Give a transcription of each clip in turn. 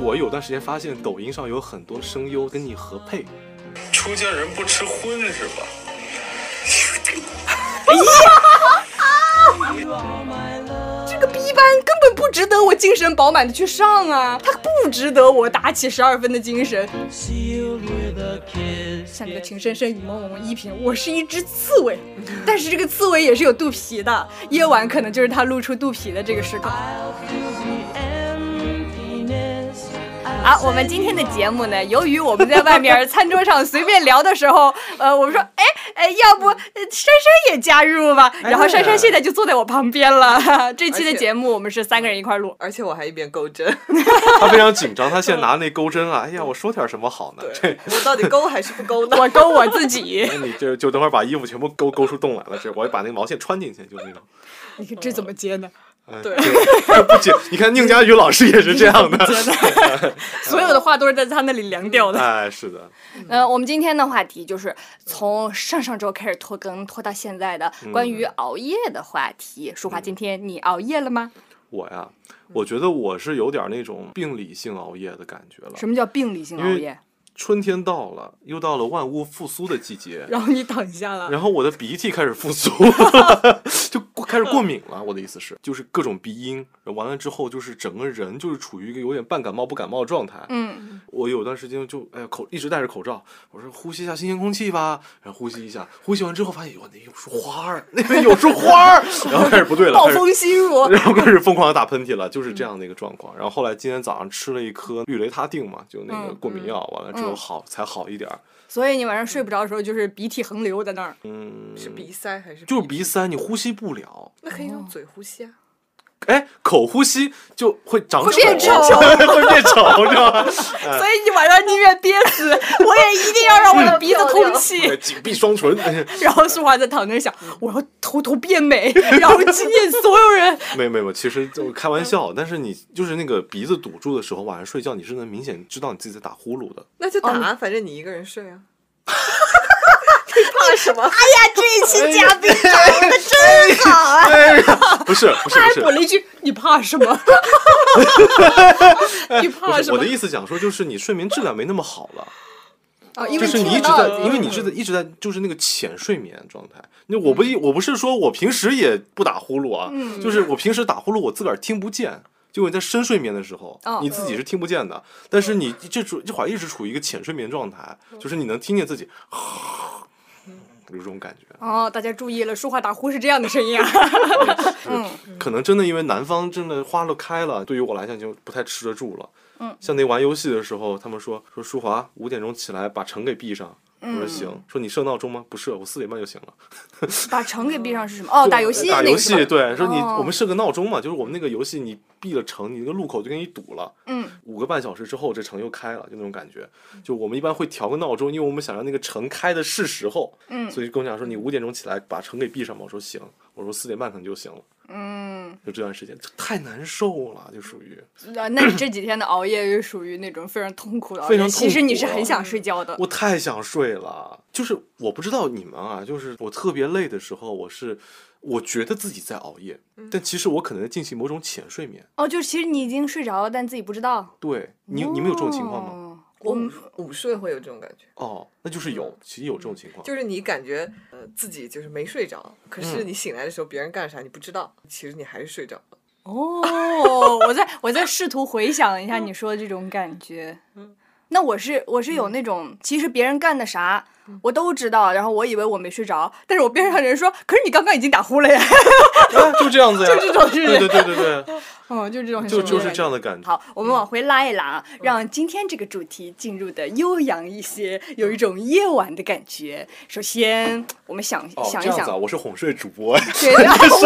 我有段时间发现抖音上有很多声优跟你合配，出家人不吃荤是吧？这个 B 班根本不值得我精神饱满的去上啊，他不值得我打起十二分的精神。像那个情深深雨蒙蒙一品，我是一只刺猬，但是这个刺猬也是有肚皮的，夜晚可能就是它露出肚皮的这个时刻。好，我们今天的节目呢，由于我们在外面餐桌上随便聊的时候，呃，我们说，哎哎，要不呃珊珊也加入吧？然后珊珊现在就坐在我旁边了。这期的节目我们是三个人一块儿录，而且我还一边钩针，他非常紧张，他现在拿那钩针啊，哎呀，我说点什么好呢？这，我到底勾还是不勾呢？我勾我自己。那你就就等会儿把衣服全部勾勾出洞来了，这我把那个毛线穿进去，就那种。你看这怎么接呢？嗯对，不仅。你看宁佳宇老师也是这样的，所有的话都是在他那里凉掉的。哎，是的，呃，我们今天的话题就是从上上周开始拖更，拖到现在的关于熬夜的话题。淑华，今天你熬夜了吗？我呀，我觉得我是有点那种病理性熬夜的感觉了。什么叫病理性熬夜？春天到了，又到了万物复苏的季节，然后你躺下了，然后我的鼻涕开始复苏，就开始过敏了。我的意思是，就是各种鼻音，完了之后就是整个人就是处于一个有点半感冒不感冒的状态。嗯，我有段时间就哎呀口一直戴着口罩，我说呼吸一下新鲜空气吧，然后呼吸一下，呼吸完之后发现哟那有束花儿，那边有束花儿，然后开始不对了，暴风吸入，然后开始疯狂的打喷嚏了，就是这样的一个状况。然后后来今天早上吃了一颗氯雷他定嘛，就那个过敏药，完了之后好才好一点。所以你晚上睡不着的时候，就是鼻涕横流在那儿。嗯，是鼻塞还是？就是鼻塞，你呼吸不了。那可以用嘴呼吸啊。哎，口呼吸就会长会变丑，会变丑，知道吗？所以你晚上宁愿憋死，我也一定要让我的鼻子通气，紧闭双唇。然后淑华在躺那想，我要偷偷变美，然后惊艳所有人。没有没有，其实就开玩笑。但是你就是那个鼻子堵住的时候，晚上睡觉你是能明显知道你自己在打呼噜的。那就打，反正你一个人睡啊。怕什么？哎呀，这一期嘉宾找的真好啊！不是不是，他还补了一句：“你怕什么？” 你怕什么？我的意思讲说，就是你睡眠质量没那么好了。啊，因为就是你一直在，因为你是在一直在，就是那个浅睡眠状态。那我不一，我不是说我平时也不打呼噜啊，就是我平时打呼噜我自个儿听不见。就你在深睡眠的时候，你自己是听不见的，但是你这处这会儿一直处于一个浅睡眠状态，就是你能听见自己。有这种感觉哦，大家注意了，说话打呼是这样的声音啊。嗯，可能真的因为南方真的花都开了，对于我来讲就不太吃得住了。嗯，像那玩游戏的时候，他们说说舒华五点钟起来把城给闭上，我说行。说你设闹钟吗？不设，我四点半就醒了。把城给闭上是什么？哦，打游戏。打游戏对，说你我们设个闹钟嘛，就是我们那个游戏你闭了城，你那个路口就给你堵了。嗯。五个半小时之后，这城又开了，就那种感觉。就我们一般会调个闹钟，因为我们想让那个城开的是时候。嗯。所以跟我讲说你五点钟起来把城给闭上嘛，我说行。我说四点半可能就行了。嗯。就这段时间太难受了，就属于。啊，那你这几天的熬夜就属于那种非常痛苦的熬夜。其实你是很想睡觉的。我太想睡了，就是我不知道你们啊，就是我特别累的时候，我是我觉得自己在熬夜，但其实我可能在进行某种浅睡眠。哦，就是其实你已经睡着了，但自己不知道。对你，你们有这种情况吗？我午睡会有这种感觉。哦，那就是有，其实有这种情况。就是你感觉呃自己就是没睡着，可是你醒来的时候别人干啥你不知道，其实你还是睡着了。哦，我在我在试图回想一下你说的这种感觉。那我是我是有那种，其实别人干的啥我都知道，然后我以为我没睡着，但是我边上人说，可是你刚刚已经打呼了呀，就这样子呀，就这种，对对对对对，哦，就这种，就就是这样的感觉。好，我们往回拉一拉，让今天这个主题进入的悠扬一些，有一种夜晚的感觉。首先，我们想想一想，我是哄睡主播，对，哄睡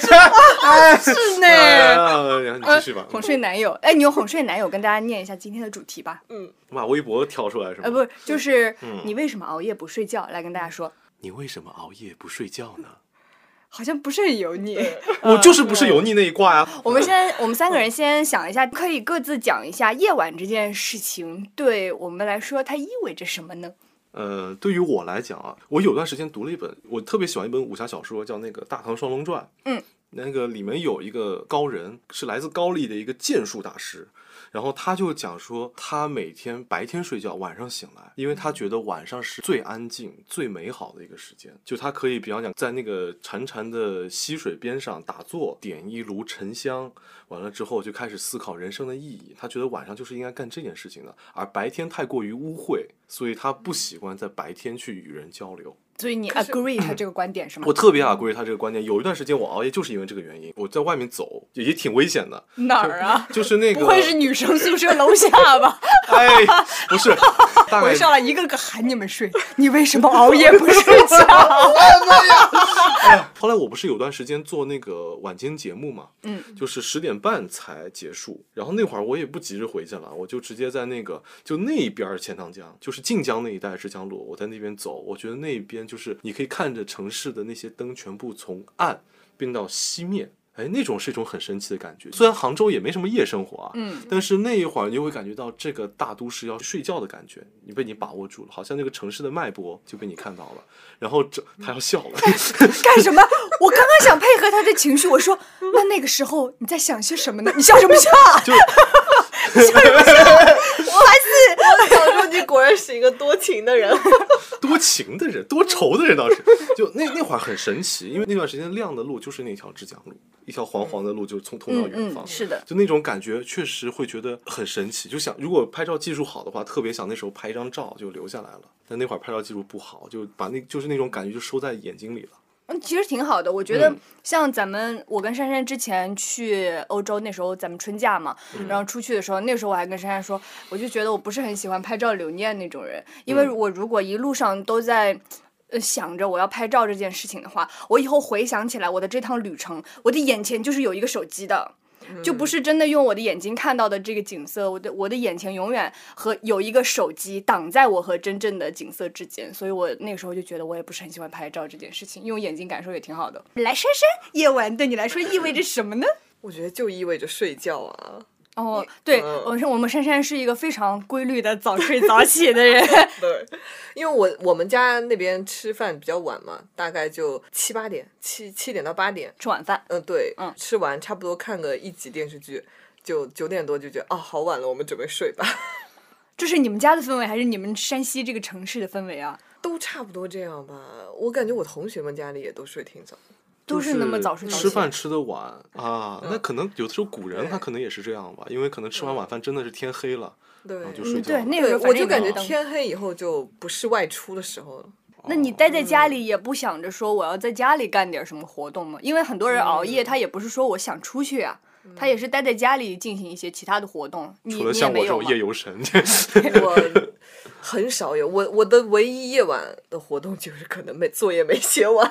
主播是呢，你继续吧。哄睡男友，哎，你用哄睡男友跟大家念一下今天的主题吧。嗯。把微博挑出来是吗？呃，不，就是你为什么熬夜不睡觉？来跟大家说。你为什么熬夜不睡觉呢？好像不是很油腻。我就是不是油腻那一挂呀。我们先，我们三个人先想一下，可以各自讲一下夜晚这件事情对我们来说它意味着什么呢？呃，对于我来讲啊，我有段时间读了一本我特别喜欢一本武侠小说，叫那个《大唐双龙传》。嗯。那个里面有一个高人，是来自高丽的一个剑术大师。然后他就讲说，他每天白天睡觉，晚上醒来，因为他觉得晚上是最安静、最美好的一个时间。就他可以，比方讲，在那个潺潺的溪水边上打坐，点一炉沉香，完了之后就开始思考人生的意义。他觉得晚上就是应该干这件事情的，而白天太过于污秽，所以他不习惯在白天去与人交流。所以你 agree 他这个观点是吗？我特别 agree 他这个观点。有一段时间我熬夜就是因为这个原因。我在外面走也挺危险的。哪儿啊？就 是那个。不会是女生宿舍楼下吧？哎，不是。我上来一个个喊你们睡，你为什么熬夜不睡觉？后来我不是有段时间做那个晚间节目嘛？嗯。就是十点半才结束，然后那会儿我也不急着回去了，我就直接在那个就那一边钱塘江，就是晋江那一带是江路，我在那边走，我觉得那边。就是你可以看着城市的那些灯全部从暗变到熄灭，哎，那种是一种很神奇的感觉。虽然杭州也没什么夜生活啊，嗯，但是那一会儿你就会感觉到这个大都市要睡觉的感觉，你被你把握住了，好像那个城市的脉搏就被你看到了。然后这他要笑了，干什么？我刚刚想配合他的情绪，我说那那个时候你在想些什么呢？你笑什么笑？就。笑什么笑？我还是我想说，你果然是一个多情的人，多情的人，多愁的人倒是。就那那会儿很神奇，因为那段时间亮的路就是那条浙江路，一条黄黄的路就从通到远方。是的，就那种感觉确实会觉得很神奇。就想如果拍照技术好的话，特别想那时候拍一张照就留下来了。但那会儿拍照技术不好，就把那就是那种感觉就收在眼睛里了。嗯，其实挺好的。我觉得像咱们，我跟珊珊之前去欧洲，那时候咱们春假嘛，然后出去的时候，那时候我还跟珊珊说，我就觉得我不是很喜欢拍照留念那种人，因为我如果一路上都在呃想着我要拍照这件事情的话，我以后回想起来我的这趟旅程，我的眼前就是有一个手机的。就不是真的用我的眼睛看到的这个景色，我的我的眼前永远和有一个手机挡在我和真正的景色之间，所以我那个时候就觉得我也不是很喜欢拍照这件事情，用眼睛感受也挺好的。来，珊珊，夜晚对你来说意味着什么呢？我觉得就意味着睡觉啊。哦，对，我说我们珊珊是一个非常规律的早睡早起的人。对，因为我我们家那边吃饭比较晚嘛，大概就七八点，七七点到八点吃晚饭。嗯，对，嗯，吃完差不多看个一集电视剧，就九点多就觉得哦，好晚了，我们准备睡吧。这是你们家的氛围，还是你们山西这个城市的氛围啊？都差不多这样吧。我感觉我同学们家里也都睡挺早。都是那么早睡，吃饭吃的晚啊，那可能有的时候古人他可能也是这样吧，因为可能吃完晚饭真的是天黑了，对，就睡觉。对，那个我就感觉天黑以后就不是外出的时候了。那你待在家里也不想着说我要在家里干点什么活动吗？因为很多人熬夜，他也不是说我想出去啊，他也是待在家里进行一些其他的活动。除了像我这种夜游神，我很少有。我我的唯一夜晚的活动就是可能没作业没写完。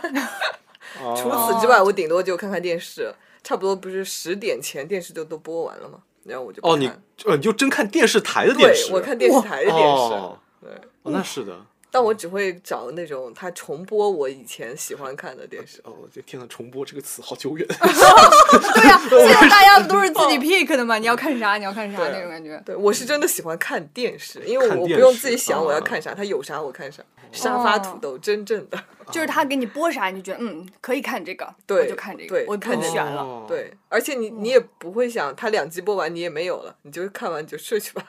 除此之外，我顶多就看看电视，差不多不是十点前电视就都播完了吗？然后我就哦，你呃，你就真看电视台的电视？我看电视台的电视，对，那是的。但我只会找那种他重播我以前喜欢看的电视。哦，这天呐，重播这个词好久远。对呀，现在大家不都是自己 pick 的嘛？你要看啥，你要看啥那种感觉。对，我是真的喜欢看电视，因为我不用自己想我要看啥，他有啥我看啥。沙发土豆，真正的就是他给你播啥，你就觉得嗯可以看这个，对，就看这个，对，我看选了，对，而且你你也不会想他两集播完你也没有了，你就看完就睡去吧。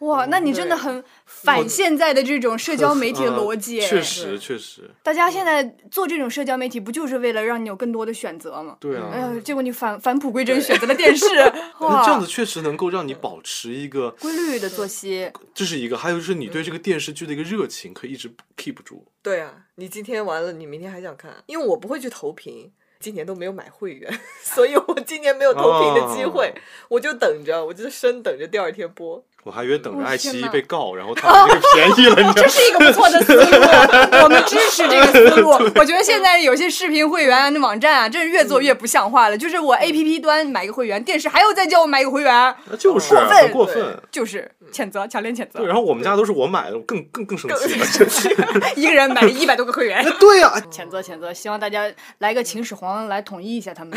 哇，那你真的很反现在的这种社交媒体的逻辑。确实，确实。大家现在做这种社交媒体，不就是为了让你有更多的选择吗？对啊。哎呀，结果你返返璞归真，选择了电视。那这样子确实能够让你保持一个规律的作息。这是一个，还有就是你对这个电视剧的一个热情，可以一直 keep 住。对啊，你今天完了，你明天还想看？因为我不会去投屏。今年都没有买会员，所以我今年没有投屏的机会，我就等着，我就生等着第二天播。我还以为等着爱奇艺被告，然后他这个便宜了，你知道吗？这是一个不错的思路，我们支持这个思路。我觉得现在有些视频会员的网站啊，真是越做越不像话了。就是我 APP 端买个会员，电视还要再叫我买个会员，那就是过分，过分，就是谴责，强烈谴责。对，然后我们家都是我买的，更更更生气，一个人买了一百多个会员。对呀，谴责谴责，希望大家来个秦始皇来统一一下他们。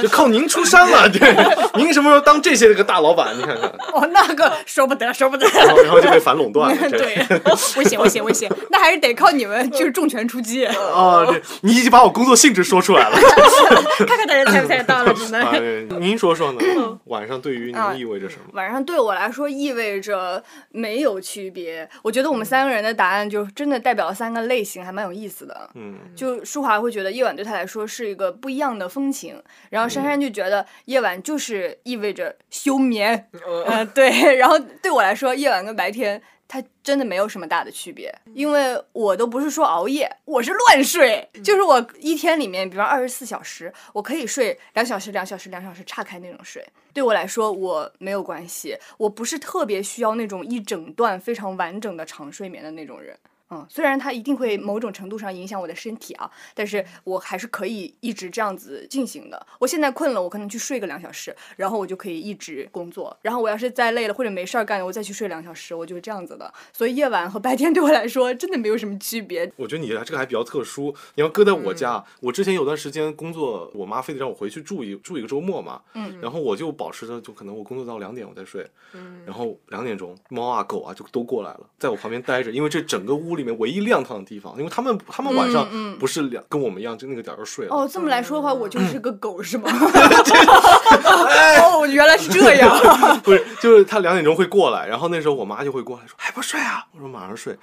就靠您出山了，对，您什么时候当这些个大老板？你看看。哦，那个说不得，说不得。然后然后就被反垄断了。对，危险，危险，危险。那还是得靠你们，就是重拳出击。哦，对你已经把我工作性质说出来了。看看大家猜不猜得到了，只啊能。您说说呢？晚上对于您意味着什么？晚上对我来说意味着没有区别。我觉得我们三个人的答案就真的代表了三个类型，还蛮有意思的。嗯，就舒华会觉得夜晚对他来说是一个不一样的风情，然后珊珊就觉得夜晚就是意味着休眠。嗯、对。然后对我来说，夜晚跟白天它真的没有什么大的区别，因为我都不是说熬夜，我是乱睡。就是我一天里面，比方二十四小时，我可以睡两小时、两小时、两小时岔开那种睡。对我来说，我没有关系，我不是特别需要那种一整段非常完整的长睡眠的那种人。嗯，虽然它一定会某种程度上影响我的身体啊，但是我还是可以一直这样子进行的。我现在困了，我可能去睡个两小时，然后我就可以一直工作。然后我要是再累了或者没事儿干，我再去睡两小时，我就是这样子的。所以夜晚和白天 对我来说真的没有什么区别。我觉得你这个还比较特殊。你要搁在我家，我之前有段时间工作，我妈非得让我回去住一住一个周末嘛，嗯，然后我就保持着，就可能我工作到两点我再睡，嗯，然后两点钟猫啊狗啊就都过来了，在我旁边待着，因为这整个屋里面唯一亮堂的。地方，因为他们他们晚上不是两跟我们一样，就那个点儿就睡了。哦，这么来说的话，我就是个狗是吗？哦，原来是这样。不是，就是他两点钟会过来，然后那时候我妈就会过来说：“还不睡啊？”我说：“马上睡。”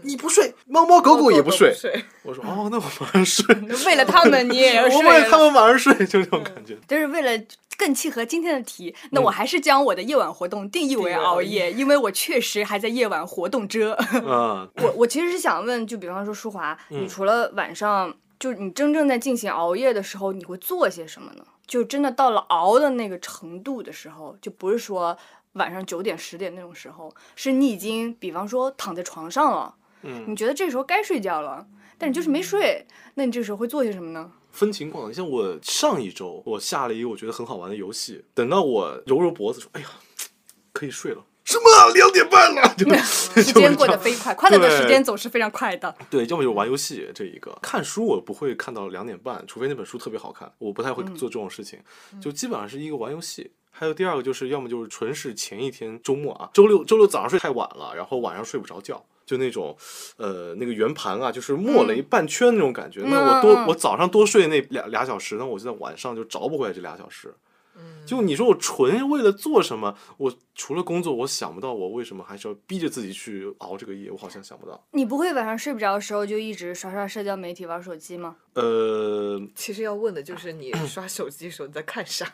你不睡，猫猫狗狗也不睡。我说：“哦，那我马上睡。”为了他们，你也要睡。我为了他们晚上睡，就这种感觉。就是为了更契合今天的题，那我还是将我的夜晚活动定义为熬夜，因为我确实还在夜晚活动着。啊，我我其实是想问，就比方说舒华，你除了晚上，就你真正在进行熬夜的时候，你会做些什么呢？就真的到了熬的那个程度的时候，就不是说晚上九点十点那种时候，是你已经比方说躺在床上了，嗯，你觉得这时候该睡觉了，但你就是没睡，那你这时候会做些什么呢？分情况，像我上一周我下了一个我觉得很好玩的游戏，等到我揉揉脖子说，哎呀，可以睡了。什么？两点半了，就 时间过得飞快，快乐的时间总是非常快的。对，要么就玩游戏这一个，看书我不会看到两点半，除非那本书特别好看，我不太会做这种事情，就基本上是一个玩游戏。还有第二个就是，要么就是纯是前一天周末啊，周六周六早上睡太晚了，然后晚上睡不着觉，就那种，呃，那个圆盘啊，就是磨了一半圈那种感觉。那我多我早上多睡那俩俩小时，那我就在晚上就找不回来这俩小时。就你说我纯为了做什么？我除了工作，我想不到我为什么还是要逼着自己去熬这个夜。我好像想不到。你不会晚上睡不着的时候就一直刷刷社交媒体、玩手机吗？呃，其实要问的就是你 刷手机的时候你在看啥？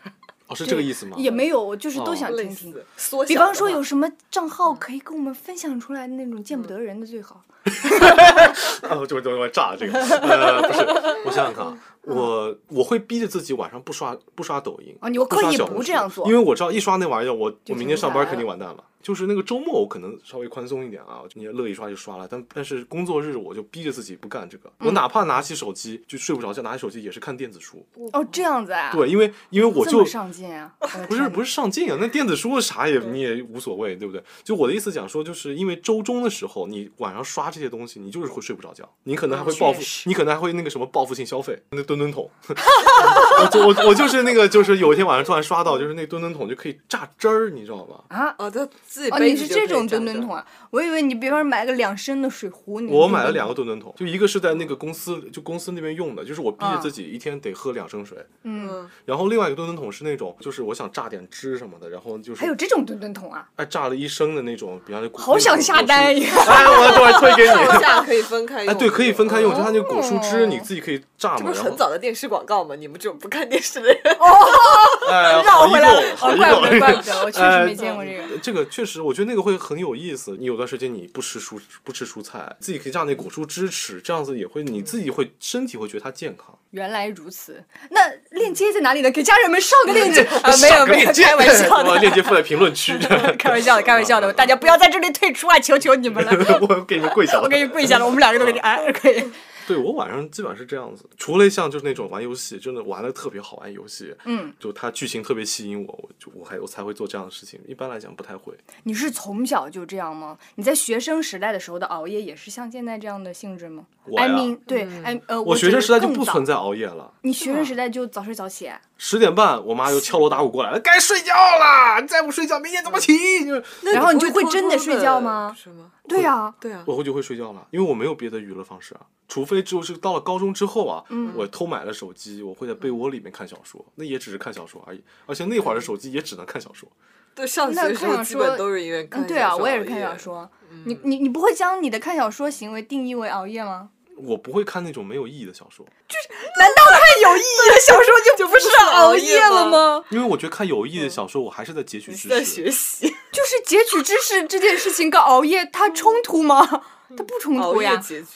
哦，是这个意思吗？也没有，我就是都想听听。缩比方说有什么账号可以跟我们分享出来的那种见不得人的最好。哦，就就就炸这个，呃，不是，我想想看啊。我我会逼着自己晚上不刷不刷抖音啊，你刻意不这样做，因为我知道一刷那玩意儿，我我明天上班肯定完蛋了。就是那个周末我可能稍微宽松一点啊，你乐意刷就刷了，但但是工作日我就逼着自己不干这个。我哪怕拿起手机就睡不着觉，拿起手机也是看电子书。哦，这样子啊？对，因为因为我就上进啊，不是不是上进啊，那电子书啥也你也无所谓，对不对？就我的意思讲说，就是因为周中的时候你晚上刷这些东西，你就是会睡不着觉，你可能还会报复，你可能还会那个什么报复性消费，那吨吨桶。我我我就是那个，就是有一天晚上突然刷到，就是那吨吨桶就可以榨汁儿，你知道吧？啊，哦，他自己哦，你是这种吨吨桶啊？我以为你比方说买个两升的水壶，我买了两个吨吨桶，就一个是在那个公司，就公司那边用的，就是我逼着自己一天得喝两升水。嗯，然后另外一个吨吨桶是那种，就是我想榨点汁什么的，然后就是还有这种吨吨桶啊？哎，榨了一升的那种，比方说好想下单呀！哎，我等会推给你。下可以分开用。哎，对，可以分开用，就它那个果蔬汁，你自己可以榨嘛。这不是很早的电视广告吗？你们这种不看电视的人。哦，绕回来了，好怪不得，怪不得，我确实没见过这个。这个确实，我觉得那个会很有意思。你有段时间你不吃蔬不吃蔬菜，自己可以榨那果蔬汁吃，这样子也会你自己会身体会觉得它健康。原来如此，那链接在哪里呢？给家人们上个链接啊！没有没有，开玩笑的，链接放在评论区。开玩笑的，开玩笑的，大家不要在这里退出啊！求求你们了，我给你们跪下了，我给你跪下了，我们两个都给你哎，可以。对我晚上基本上是这样子，除了像就是那种玩游戏，真的玩的特别好玩游戏，嗯，就它剧情特别吸引我，我就我还我才会做这样的事情。一般来讲不太会。你是从小就这样吗？你在学生时代的时候的熬夜也是像现在这样的性质吗？我呀，对，哎呃，我学生时代就不存在熬夜了。你学生时代就早睡早起？十点半，我妈又敲锣打鼓过来了，该睡觉了，你再不睡觉，明天怎么起？就然后你就会真的睡觉吗是吗？对呀、对啊，我就会睡觉了，因为我没有别的娱乐方式啊，除非就是到了高中之后啊，我偷买了手机，我会在被窝里面看小说，那也只是看小说而已，而且那会儿的手机也只能看小说。对，上学的时候基看小说本都是因为看嗯，对啊，我也是看小说。你你你不会将你的看小说行为定义为熬夜吗？我不会看那种没有意义的小说，就是难道看有意义的小说就不是熬夜了吗？因为我觉得看有意义的小说，我还是在截取知识在识。学习，就是截取知识这件事情跟熬夜它冲突吗？它不冲突呀。截取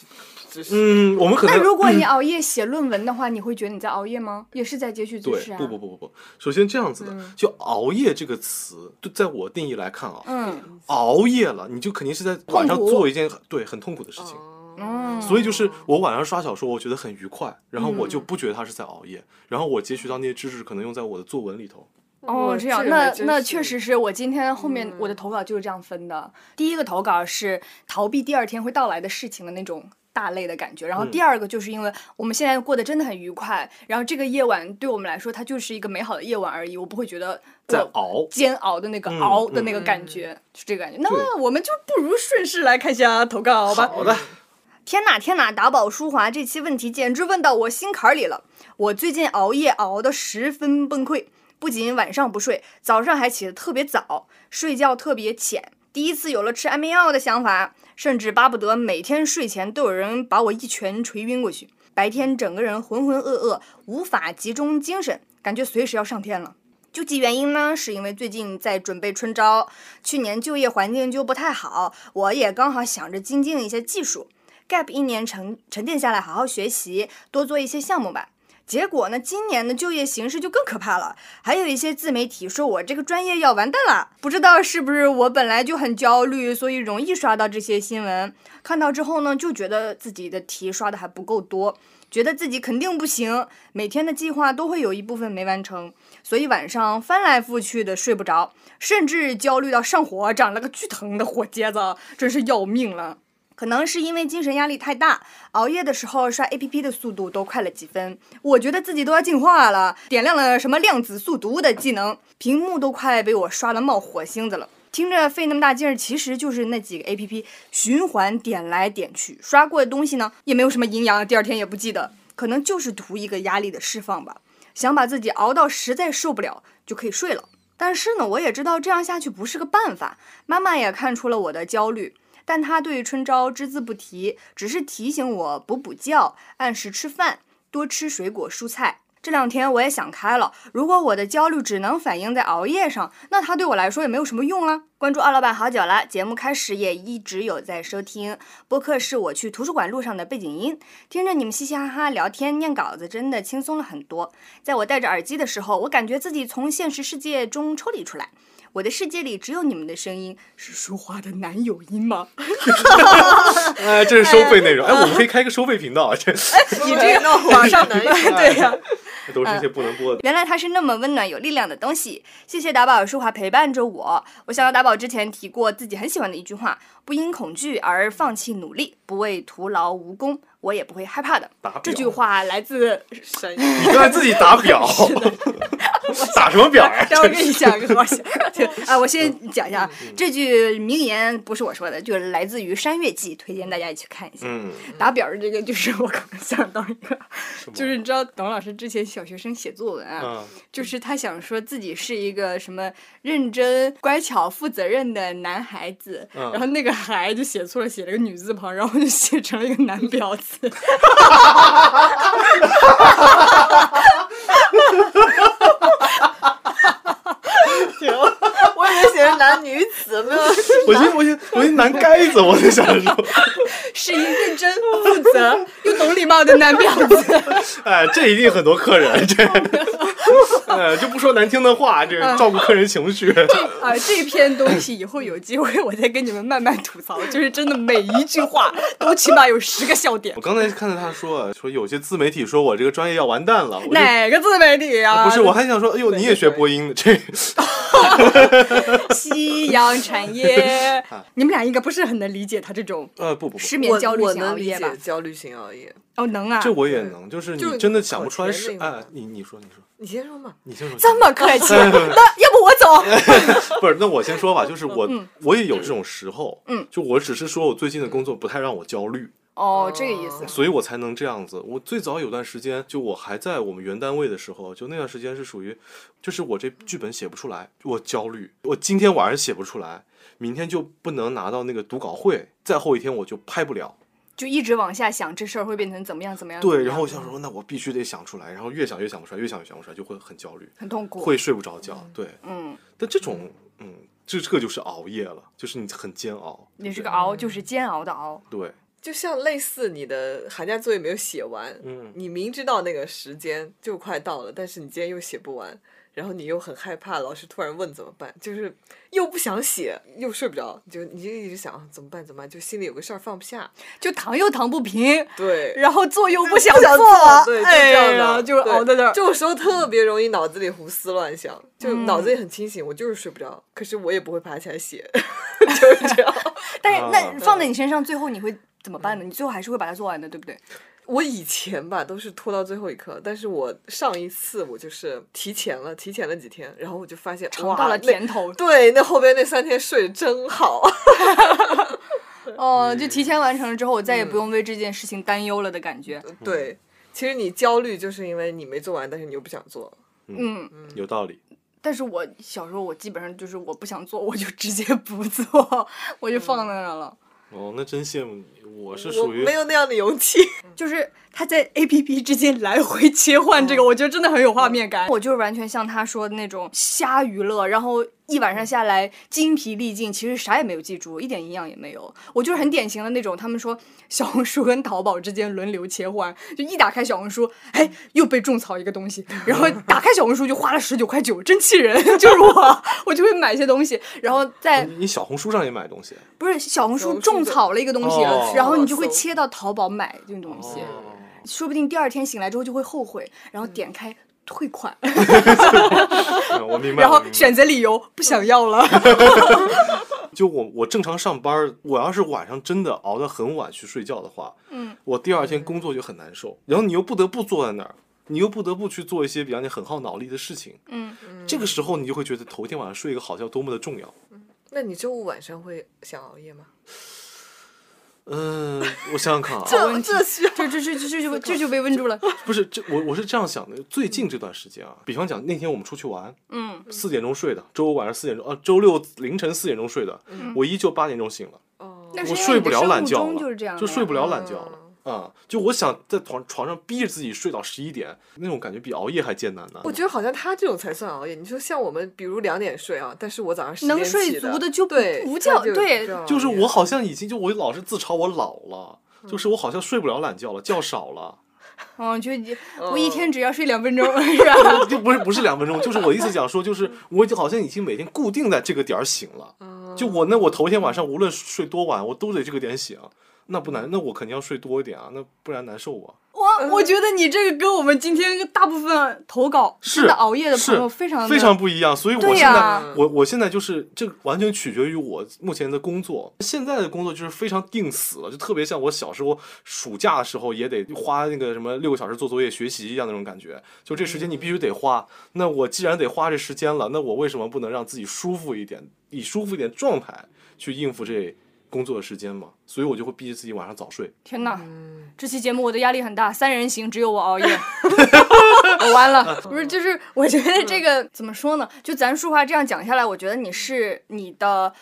知识。嗯，我们可能那如果你熬夜写论文的话，你会觉得你在熬夜吗？也是在截取知识啊。不不不不不，首先这样子的，就熬夜这个词，就在我定义来看啊，嗯熬夜了，你就肯定是在晚上做一件对很痛苦的事情。嗯，所以就是我晚上刷小说，我觉得很愉快，然后我就不觉得他是在熬夜，然后我截取到那些知识，可能用在我的作文里头。哦，这样，那那确实是我今天后面我的投稿就是这样分的。第一个投稿是逃避第二天会到来的事情的那种大类的感觉，然后第二个就是因为我们现在过得真的很愉快，然后这个夜晚对我们来说它就是一个美好的夜晚而已，我不会觉得在熬煎熬的那个嗯熬的那个感觉，是这个感觉。那么我们就不如顺势来看一下投稿吧。好的，天哪天哪，打宝舒华这期问题简直问到我心坎里了。我最近熬夜熬得十分崩溃，不仅晚上不睡，早上还起得特别早，睡觉特别浅。第一次有了吃安眠药的想法，甚至巴不得每天睡前都有人把我一拳锤晕过去。白天整个人浑浑噩噩，无法集中精神，感觉随时要上天了。究其原因呢，是因为最近在准备春招，去年就业环境就不太好，我也刚好想着精进一些技术。Gap 一年沉沉淀下来，好好学习，多做一些项目吧。结果呢，今年的就业形势就更可怕了。还有一些自媒体说我这个专业要完蛋了，不知道是不是我本来就很焦虑，所以容易刷到这些新闻。看到之后呢，就觉得自己的题刷的还不够多，觉得自己肯定不行。每天的计划都会有一部分没完成，所以晚上翻来覆去的睡不着，甚至焦虑到上火，长了个巨疼的火疖子，真是要命了。可能是因为精神压力太大，熬夜的时候刷 A P P 的速度都快了几分。我觉得自己都要进化了，点亮了什么量子速读的技能，屏幕都快被我刷的冒火星子了。听着费那么大劲儿，其实就是那几个 A P P 循环点来点去，刷过的东西呢也没有什么营养，第二天也不记得，可能就是图一个压力的释放吧，想把自己熬到实在受不了就可以睡了。但是呢，我也知道这样下去不是个办法，妈妈也看出了我的焦虑。但他对春招只字不提，只是提醒我补补觉，按时吃饭，多吃水果蔬菜。这两天我也想开了，如果我的焦虑只能反映在熬夜上，那它对我来说也没有什么用了。关注二老板好久了，节目开始也一直有在收听。播客是我去图书馆路上的背景音，听着你们嘻嘻哈哈聊天、念稿子，真的轻松了很多。在我戴着耳机的时候，我感觉自己从现实世界中抽离出来。我的世界里只有你们的声音，是说话的男友音吗？哎，这是收费内容，哎，我们可以开个收费频道啊，这 你这个网上对呀、都是一些不能播的。原来它是那么温暖有力量的东西。谢谢打宝舒华陪伴着我。我想到打宝之前提过自己很喜欢的一句话：不因恐惧而放弃努力，不为徒劳无功，我也不会害怕的打表。这句话来自山 你刚才自己打 表，打什么表啊？让我给你讲一个东西啊！我先讲一下，这句名言不是我说的，就是来自于《山月记》，推荐大家一起看一下。嗯，打表的这个就是我刚刚想到一个，就是你知道董老师之前小学生写作文啊，嗯就是他想说自己是一个什么认真、乖巧、负责任的男孩子，嗯然后那个孩就写错了，写了个女字旁，然后就写成了一个男婊子。我以为写成男女子呢。我寻我寻我寻男该子，我在想说，是一认真、负责又懂礼貌的男婊子。哎，这一定很多客人，这，呃，就不说难听的话，这照顾客人情绪。这啊，这篇东西以后有机会我再跟你们慢慢吐槽，就是真的每一句话都起码有十个笑点我。刚才看到他说，说有些自媒体说我这个专业要完蛋了，哪个自媒体啊？不是，我还想说，哎呦，你也学播音的，这 夕阳产业。你们俩应该不是很能理解他这种呃不不不，失眠焦虑型熬夜吧？焦虑型熬夜。哦，能啊，这我也能，就是你真的想不出来是考前那个哎，你你说你说你先说嘛。你先说，这么客气，那要不我走？不是，那我先说吧，就是我、嗯我也有这种时候，嗯，就我只是说我最近的工作不太让我焦虑，哦，这个意思。所以我才能这样子。我最早有段时间，就我还在我们原单位的时候，就那段时间是属于，就是我这剧本写不出来，我焦虑，我今天晚上写不出来，明天就不能拿到那个读稿会，再后一天我就拍不了。就一直往下想，这事儿会变成怎么样怎么样？对，然后我想说，那我必须得想出来，然后越想越想不出来，越想越想不出来，就会很焦虑，很痛苦。会睡不着觉。对，嗯，但这种，嗯，这这个就是熬夜了，就是你很煎熬。你这个熬就是煎熬的熬。对，就像类似你的寒假作业没有写完，嗯你明知道那个时间就快到了，但是你今天又写不完，然后你又很害怕老师突然问怎么办，就是又不想写，又睡不着，你就你就一直想怎么办怎么办，就心里有个事儿放不下。就躺又躺不平，对，然后做又不想不想做，对，这样呀，的，就是熬在那儿。这种时候特别容易脑子里胡思乱想，就嗯脑子里很清醒，我就是睡不着，可是我也不会爬起来写，就是这样。但是啊那放在你身上，最后你会怎么办呢？你最后还是会把它做完的，对不对？我以前吧都是拖到最后一刻，但是我上一次我就是提前了，提前了几天，然后我就发现哇，尝到了甜头。对，那后边那三天睡得真好。哦，就提前完成了之后，我再也不用为这件事情担忧了的感觉。对，其实你焦虑就是因为你没做完，但是你又不想做。嗯，有道理。但是我小时候我基本上就是我不想做，我就直接不做，我就放在那儿了。哦，那真羡慕你。我是属于没有那样的勇气。就是他在 A P P 之间来回切换，这个我觉得真的很有画面感。我就是完全像他说的那种瞎娱乐，然后一晚上下来精疲力尽，其实啥也没有记住，一点营养也没有。我就是很典型的那种，他们说小红书跟淘宝之间轮流切换，就一打开小红书，哎，又被种草一个东西，然后打开小红书就花了十九块九，真气人，就是我，我就会买一些东西，然后在你你小红书上也买东西，不是小红书种草了一个东西，哦然后你就会切到淘宝买这种东西。哦说不定第二天醒来之后就会后悔，然后点开退款，嗯我明白。然后选择理由不想要了。就我我正常上班，我要是晚上真的熬得很晚去睡觉的话，嗯，我第二天工作就很难受，然后你又不得不坐在那儿，你又不得不去做一些比方你很耗脑力的事情，嗯，这个时候你就会觉得头一天晚上睡一个好觉多么的重要。那你周五晚上会想熬夜吗？嗯，我想想看啊，这问题。这这这这这这就这就被问住了。不是这我我是这样想的，最近这段时间啊，比方讲那天我们出去玩，嗯，四点钟睡的，周五晚上四点钟，啊，周六凌晨四点钟睡的，我依旧八点钟醒了，哦，我睡不了懒觉了，就是这样，就睡不了懒觉了。嗯啊、就我想在床床上逼着自己睡到十一点，那种感觉比熬夜还艰难呢。我觉得好像他这种才算熬夜。你说像我们，比如两点睡啊，但是我早上十点能睡足的就不对不叫对就是我好像已经就我老是自嘲我老了，就是我好像睡不了懒觉了，觉少了。嗯，就一哦我一天只要睡两分钟，是吧？就不是不是两分钟，就是我意思讲说，就是我就好像已经每天固定在这个点儿醒了。就我那我头一天晚上无论睡多晚，我都得这个点醒，那不难，那我肯定要睡多一点啊，那不然难受啊。我我觉得你这个跟我们今天大部分投稿是真的熬夜的朋友非常非常不一样，所以我现在、呀我我现在就是这完全取决于我目前的工作。现在的工作就是非常定死了，就特别像我小时候暑假的时候也得花那个什么六个小时做作业学习一样那种感觉。就这时间你必须得花，那我既然得花这时间了，那我为什么不能让自己舒服一点，以舒服一点状态去应付这工作的时间嘛？所以我就会逼着自己晚上早睡。天呐，嗯这期节目我的压力很大，三人行只有我熬夜，我完了。不是，就是我觉得这个怎么说呢？就咱说话这样讲下来，我觉得你是你的。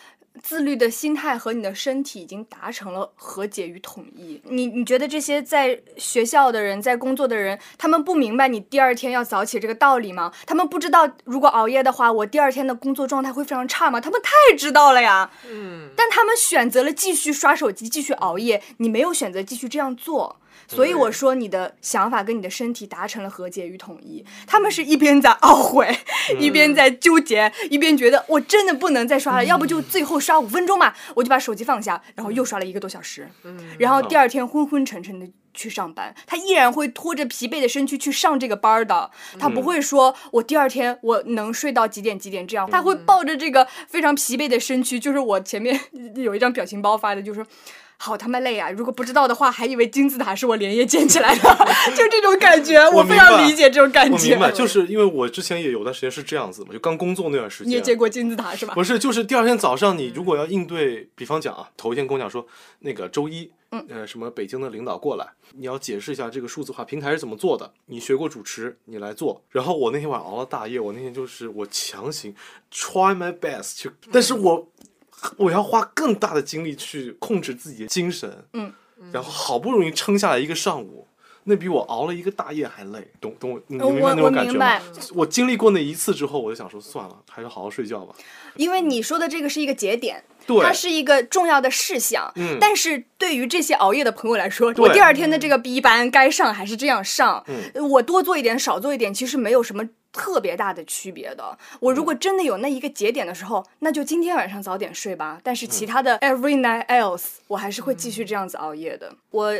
自律的心态和你的身体已经达成了和解与统一。你你觉得这些在学校的人，在工作的人，他们不明白你第二天要早起这个道理吗？他们不知道如果熬夜的话，我第二天的工作状态会非常差吗？他们太知道了呀。嗯，但他们选择了继续刷手机，继续熬夜，你没有选择继续这样做。所以我说，你的想法跟你的身体达成了和解与统一。他们是一边在懊悔，一边在纠结，一边觉得我真的不能再刷了，要不就最后刷五分钟嘛，我就把手机放下，然后又刷了一个多小时，然后第二天昏昏沉沉的去上班，他依然会拖着疲惫的身躯去上这个班的。他不会说我第二天我能睡到几点几点这样，他会抱着这个非常疲惫的身躯。就是我前面 有一张表情包发的，就是。好他妈累啊！如果不知道的话，还以为金字塔是我连夜建起来的，就这种感觉，我非常理解这种感觉。我明白，就是因为我之前也有段时间是这样子嘛，就刚工作那段时间。你也建过金字塔是吧？不是，就是第二天早上，你如果要应对，比方讲啊，头一天跟我讲说，那个周一，嗯，呃，什么北京的领导过来，你要解释一下这个数字化平台是怎么做的。你学过主持，你来做。然后我那天晚上熬了大夜，我那天就是我强行 try my best 去，但是我。我要花更大的精力去控制自己的精神，嗯，然后好不容易撑下来一个上午，那比我熬了一个大夜还累，懂懂我？你明白那种感觉吗？我经历过那一次之后，我就想说算了，还是好好睡觉吧。因为你说的这个是一个节点，对，它是一个重要的事项，嗯，但是对于这些熬夜的朋友来说，我第二天的这个 B 班该上还是这样上，嗯，我多做一点少做一点，其实没有什么。特别大的区别的，我如果真的有那一个节点的时候，那就今天晚上早点睡吧。但是其他的 every night else，我还是会继续这样子熬夜的。我。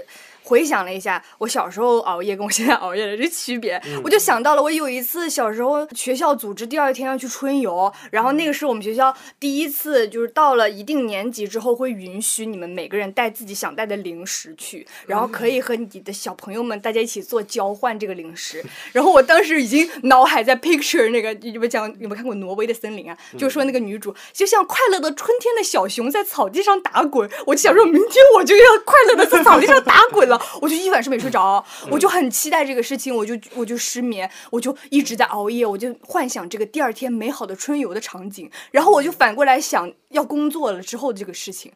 回想了一下我小时候熬夜跟我现在熬夜的这区别，我就想到了我有一次小时候学校组织第二天要去春游，然后那个是我们学校第一次，就是到了一定年级之后会允许你们每个人带自己想带的零食去，然后可以和你的小朋友们大家一起做交换这个零食。然后我当时已经脑海在 picture 那个你们讲有没有看过挪威的森林啊？就说那个女主就像快乐的春天的小熊在草地上打滚，我就想说明天我就要快乐的在草地上打滚了。我就一晚上没睡着，我就很期待这个事情，我就我就失眠，我就一直在熬夜，我就幻想这个第二天美好的春游的场景，然后我就反过来想要工作了之后的这个事情，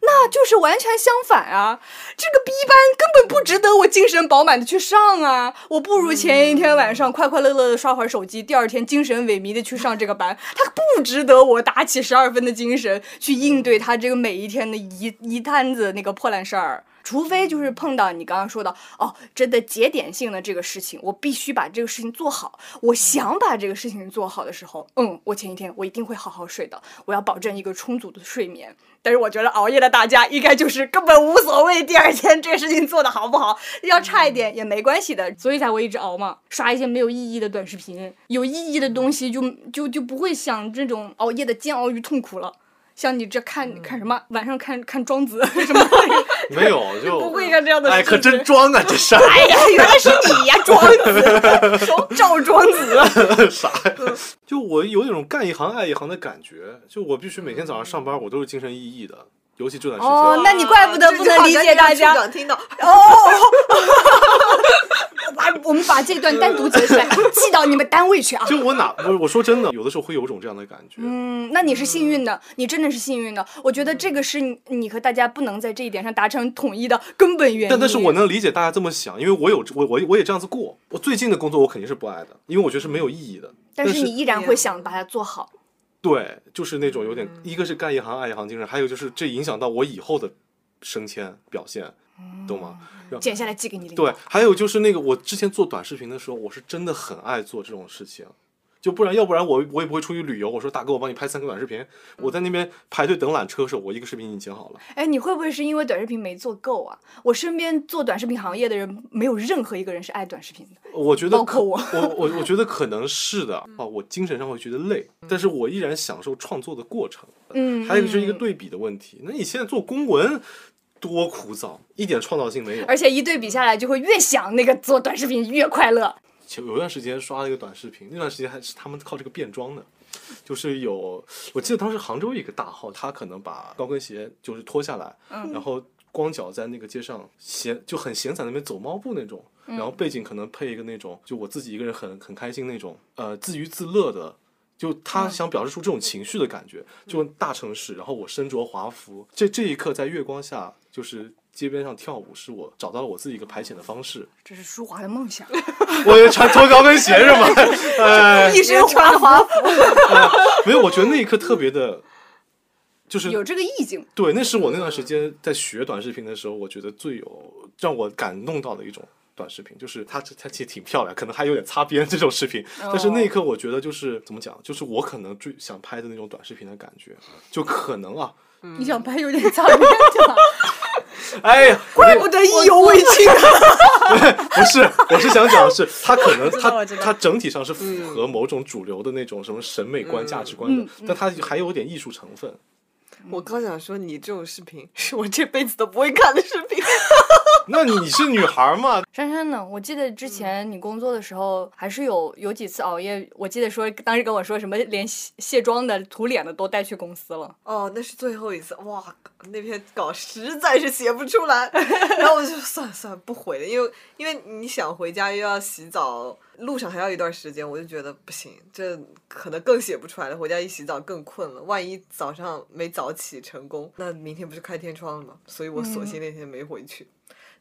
那就是完全相反啊！这个 B 班根本不值得我精神饱满的去上啊！我不如前一天晚上快快乐乐的刷会儿手机，第二天精神萎靡的去上这个班，它不值得我打起十二分的精神去应对他这个每一天的一一摊子那个破烂事儿。除非就是碰到你刚刚说的哦，真的节点性的这个事情，我必须把这个事情做好。我想把这个事情做好的时候，嗯，我前一天我一定会好好睡的，我要保证一个充足的睡眠。但是我觉得熬夜的大家应该就是根本无所谓第二天这个事情做的好不好，要差一点也没关系的，所以才会一直熬嘛，刷一些没有意义的短视频，有意义的东西就就就不会想这种熬夜的煎熬与痛苦了。像你这看看什么？晚上看看庄子 什么？没有，就不会干这样的。哎，可真装啊，这是。哎呀，原来是你呀，庄子，赵庄子。啥呀？就我有那种干一行爱一行的感觉，就我必须每天早上上班，我都是精神奕奕的。尤其这段时间。哦，那你怪不得不能理解大家。听到。哦。把我们把这段单独截出来，寄到你们单位去啊！就我哪我我说真的，有的时候会有种这样的感觉。嗯，那你是幸运的，你真的是幸运的。我觉得这个是你和大家不能在这一点上达成统一的根本原因。但但是我能理解大家这么想，因为我有我我我也这样子过。我最近的工作我肯定是不爱的，因为我觉得是没有意义的。但是你依然会想把它做好。对，就是那种有点，一个是干一行爱一行精神，还有就是这影响到我以后的升迁表现，懂吗？剪下来寄给你。对，还有就是那个，我之前做短视频的时候，我是真的很爱做这种事情，就不然要不然我我也不会出去旅游。我说大哥，我帮你拍三个短视频，我在那边排队等缆车的时候，我一个视频已经剪好了。哎，你会不会是因为短视频没做够啊？我身边做短视频行业的人，没有任何一个人是爱短视频的。我觉得包括我，我我我觉得可能是的啊。我精神上会觉得累，但是我依然享受创作的过程。嗯，还有就是一个对比的问题。那你现在做公文？多枯燥，一点创造性没有。而且一对比下来，就会越想那个做短视频越快乐。有有段时间刷了一个短视频，那段时间还是他们靠这个变装的，就是有，我记得当时杭州一个大号，他可能把高跟鞋就是脱下来，然后光脚在那个街上闲就很闲散那边走猫步那种，然后背景可能配一个那种就我自己一个人很很开心那种，呃自娱自乐的。就他想表示出这种情绪的感觉，就大城市，然后我身着华服，这这一刻在月光下，就是街边上跳舞，是我找到了我自己一个排遣的方式。这是舒华的梦想。我也穿脱高跟鞋是吗？一身穿华服。没有，我觉得那一刻特别的，就是有这个意境。对，那是我那段时间在学短视频的时候，我觉得最有让我感动到的一种。短视频就是它，它其实挺漂亮，可能还有点擦边这种视频。但是那一刻，我觉得就是怎么讲，就是我可能最想拍的那种短视频的感觉，就可能啊，你想拍有点擦边的。哎呀，怪不得意犹未尽啊！不是，我是想讲的是，他可能 他他整体上是符合某种主流的那种什么审美观、价值观的，但他还有点艺术成分。我刚想说，你这种视频是 我这辈子都不会看的视频。那你是女孩吗？珊珊呢？我记得之前你工作的时候，还是有有几次熬夜。我记得说当时跟我说什么，连卸卸妆的、涂脸的都带去公司了。哦，那是最后一次。哇，那篇稿实在是写不出来，然后我就算了算了，不回了，因为因为你想回家又要洗澡，路上还要一段时间，我就觉得不行，这可能更写不出来了。回家一洗澡更困了，万一早上没早起成功，那明天不是开天窗了吗？所以我索性那天没回去。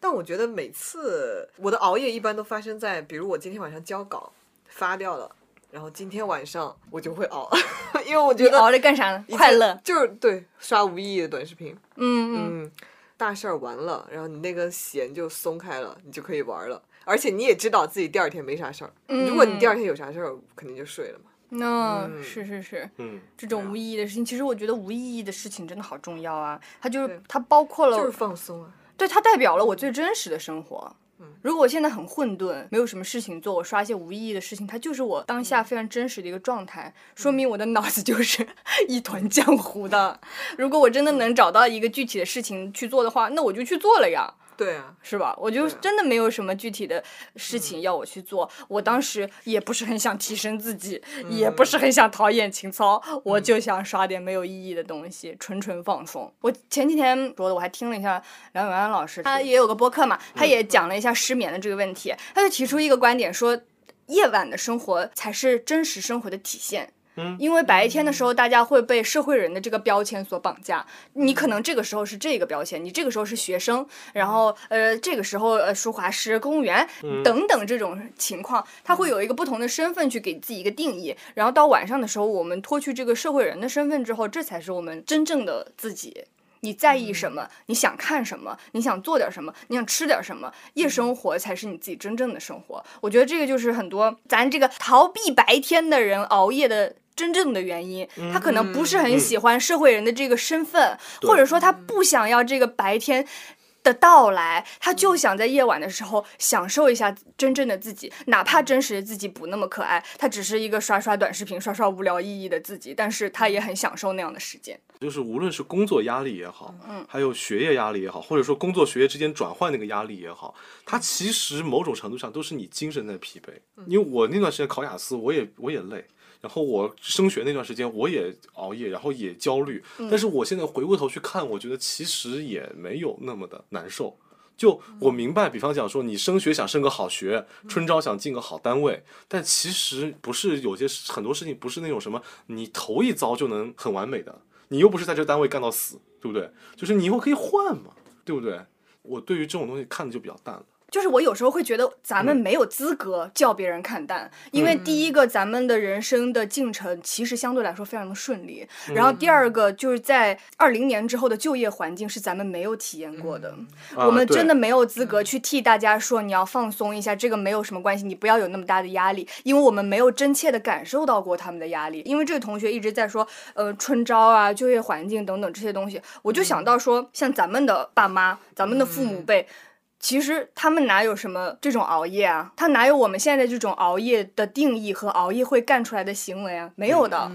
但我觉得每次我的熬夜一般都发生在，比如我今天晚上交稿发掉了，然后今天晚上我就会熬，因为我觉得熬着干啥呢？快乐，就是对刷无意义的短视频。嗯嗯，大事儿完了，然后你那个弦就松开了，你就可以玩了。而且你也知道自己第二天没啥事儿。嗯如果你第二天有啥事儿，肯定就睡了嘛。那是是是，嗯，这种无意义的事情，其实我觉得无意义的事情真的好重要啊。它就是它包括了，就是放松啊。对，它代表了我最真实的生活。如果我现在很混沌，没有什么事情做，我刷一些无意义的事情，它就是我当下非常真实的一个状态，说明我的脑子就是 一团浆糊的。如果我真的能找到一个具体的事情去做的话，那我就去做了呀。对啊，是吧？我就真的没有什么具体的事情要我去做。我当时也不是很想提升自己，也不是很想陶冶情操，我就想刷点没有意义的东西，纯纯放松。我前几天说的，我还听了一下梁永安老师，他也有个播客嘛，他也讲了一下失眠的这个问题。他就提出一个观点，说夜晚的生活才是真实生活的体现。因为白天的时候，大家会被社会人的这个标签所绑架。你可能这个时候是这个标签，你这个时候是学生，然后呃，这个时候呃，书画师、公务员等等这种情况，他会有一个不同的身份去给自己一个定义。然后到晚上的时候，我们脱去这个社会人的身份之后，这才是我们真正的自己。你在意什么？你想看什么？你想做点什么？你想吃点什么？夜生活才是你自己真正的生活。我觉得这个就是很多咱这个逃避白天的人熬夜的。真正的原因，他可能不是很喜欢社会人的这个身份，或者说他不想要这个白天的到来，他就想在夜晚的时候享受一下真正的自己，哪怕真实的自己不那么可爱，他只是一个刷刷短视频、刷刷无聊意义的自己，但是他也很享受那样的时间。就是无论是工作压力也好，嗯，还有学业压力也好，或者说工作学业之间转换那个压力也好，它其实某种程度上都是你精神在疲惫。因为我那段时间考雅思，我也我也累。然后我升学那段时间，我也熬夜，然后也焦虑。但是我现在回过头去看，我觉得其实也没有那么的难受。就我明白，比方讲说，你升学想升个好学，春招想进个好单位，但其实不是有些很多事情不是那种什么你头一遭就能很完美的。你又不是在这个单位干到死，对不对？就是你以后可以换嘛，对不对？我对于这种东西看的就比较淡了。就是我有时候会觉得咱们没有资格叫别人看淡，因为第一个咱们的人生的进程其实相对来说非常的顺利，然后第二个就是在二零年之后的就业环境是咱们没有体验过的，我们真的没有资格去替大家说你要放松一下，这个没有什么关系，你不要有那么大的压力，因为我们没有真切的感受到过他们的压力。因为这个同学一直在说，呃，春招啊，就业环境等等这些东西，我就想到说，像咱们的爸妈，咱们的父母辈。其实他们哪有什么这种熬夜啊？他哪有我们现在这种熬夜的定义和熬夜会干出来的行为啊？没有的，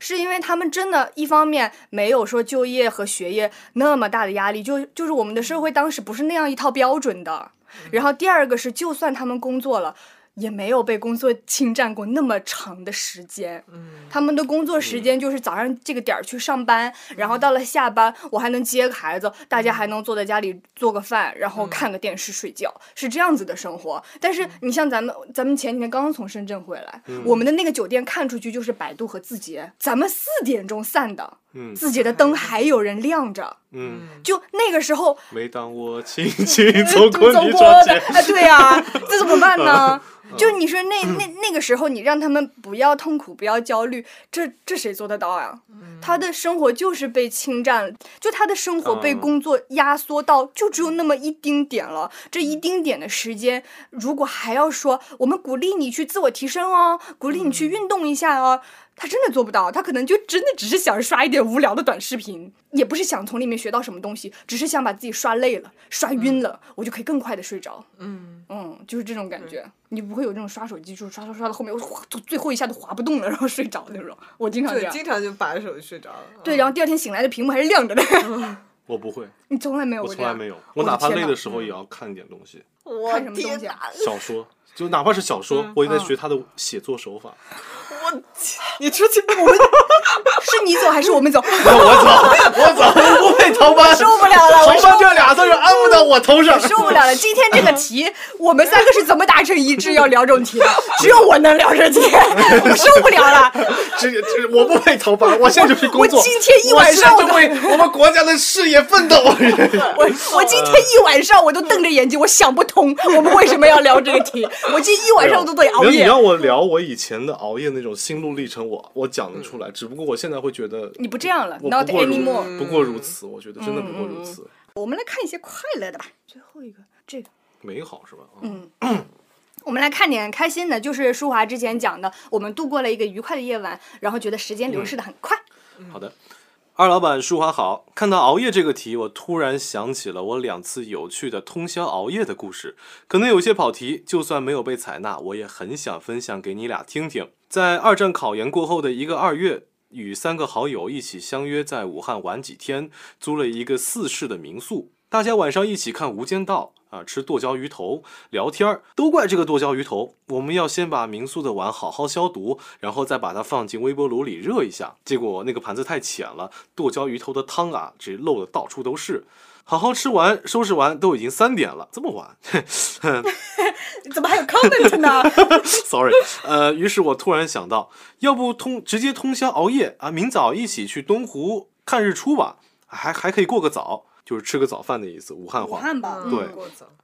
是因为他们真的，一方面没有说就业和学业那么大的压力，就就是我们的社会当时不是那样一套标准的。然后第二个是，就算他们工作了。也没有被工作侵占过那么长的时间，他们的工作时间就是早上这个点儿去上班，然后到了下班我还能接个孩子，大家还能坐在家里做个饭，然后看个电视睡觉，是这样子的生活。但是你像咱们，咱们前几天刚刚从深圳回来，我们的那个酒店看出去就是百度和字节，咱们四点钟散的，字节的灯还有人亮着，嗯就那个时候。每当我轻轻走过你窗前，哎，对呀，这怎么办呢？就你说那那那个时候，你让他们不要痛苦，不要焦虑，这这谁做得到呀？他的生活就是被侵占，就他的生活被工作压缩到就只有那么一丁点了。这一丁点的时间，如果还要说我们鼓励你去自我提升哦，鼓励你去运动一下哦。他真的做不到，他可能就真的只是想刷一点无聊的短视频，也不是想从里面学到什么东西，只是想把自己刷累了、刷晕了，我就可以更快的睡着。嗯嗯，就是这种感觉。你不会有这种刷手机，就是刷刷刷到后面，我滑最后一下都滑不动了，然后睡着那种。我经常这，样。经常就把着手机睡着了。对，然后第二天醒来的屏幕还是亮着的。我不会，你从来没有过？我从来没有，我哪怕累的时候也要看一点东西，我看什么东西啊！小说，就哪怕是小说，我也在嗯学他的写作手法。我你出去，我 们是你走还是我们走？那 我走，我走，我不配逃班这俩字儿安不到我头上。受不了了！今天这个题，我们三个是怎么达成一致要聊这种题的？只有我能聊这题，我受不了了。这这我不配逃班，我现在就去工作。我今天一晚上我为我们国家的事业奋斗。我我今天一晚上我都瞪着眼睛，我想不通我们为什么要聊这个题。我今天一晚上都得熬夜。你让我聊我以前的熬夜那种心路历程，我我讲得出来。只不过我现在会觉得你不这样了，not anymore。不过如此，我觉得真的不过如此。我们来看一些快乐的吧。最后一个这个。美好是吧？嗯我们来看点开心的，就是舒华之前讲的，我们度过了一个愉快的夜晚，然后觉得时间流逝的很快。好的。二老板舒华好，看到熬夜这个题，我突然想起了我两次有趣的通宵熬夜的故事，可能有些跑题，就算没有被采纳，我也很想分享给你俩听听。在二战考研过后的一个二月，与三个好友一起相约在武汉玩几天，租了一个四室的民宿，大家晚上一起看《无间道》。啊，吃剁椒鱼头，聊天儿，都怪这个剁椒鱼头。我们要先把民宿的碗好好消毒，然后再把它放进微波炉里热一下。结果那个盘子太浅了，剁椒鱼头的汤啊，直漏的到处都是。好好吃完，收拾完，都已经三点了，这么晚 怎么还有 comment 呢？？Sorry，呃，于是我突然想到，要不通直接通宵熬夜啊，明早一起去东湖看日出吧，还还可以过个早。就是吃个早饭的意思，武汉话。武汉吧，嗯对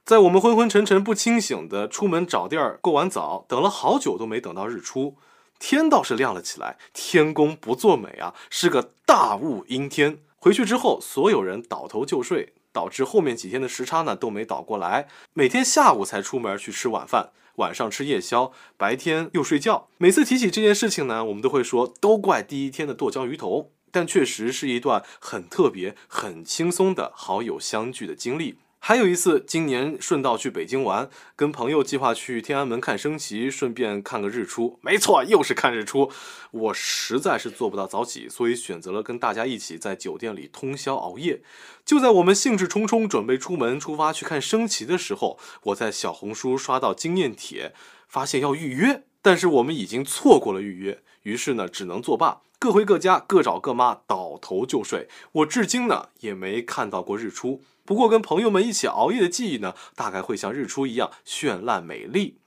在我们昏昏沉沉不清醒的出门找地儿过完早，等了好久都没等到日出，天倒是亮了起来。天公不作美啊，是个大雾阴天。回去之后，所有人倒头就睡，导致后面几天的时差呢都没倒过来。每天下午才出门去吃晚饭，晚上吃夜宵，白天又睡觉。每次提起这件事情呢，我们都会说都怪第一天的剁椒鱼头。但确实是一段很特别、很轻松的好友相聚的经历。还有一次，今年顺道去北京玩，跟朋友计划去天安门看升旗，顺便看个日出。没错，又是看日出。我实在是做不到早起，所以选择了跟大家一起在酒店里通宵熬夜。就在我们兴致冲冲准备出门出发去看升旗的时候，我在小红书刷到经验帖，发现要预约，但是我们已经错过了预约，于是呢，只能作罢。各回各家，各找各妈，倒头就睡。我至今呢也没看到过日出。不过跟朋友们一起熬夜的记忆呢，大概会像日出一样绚烂美丽。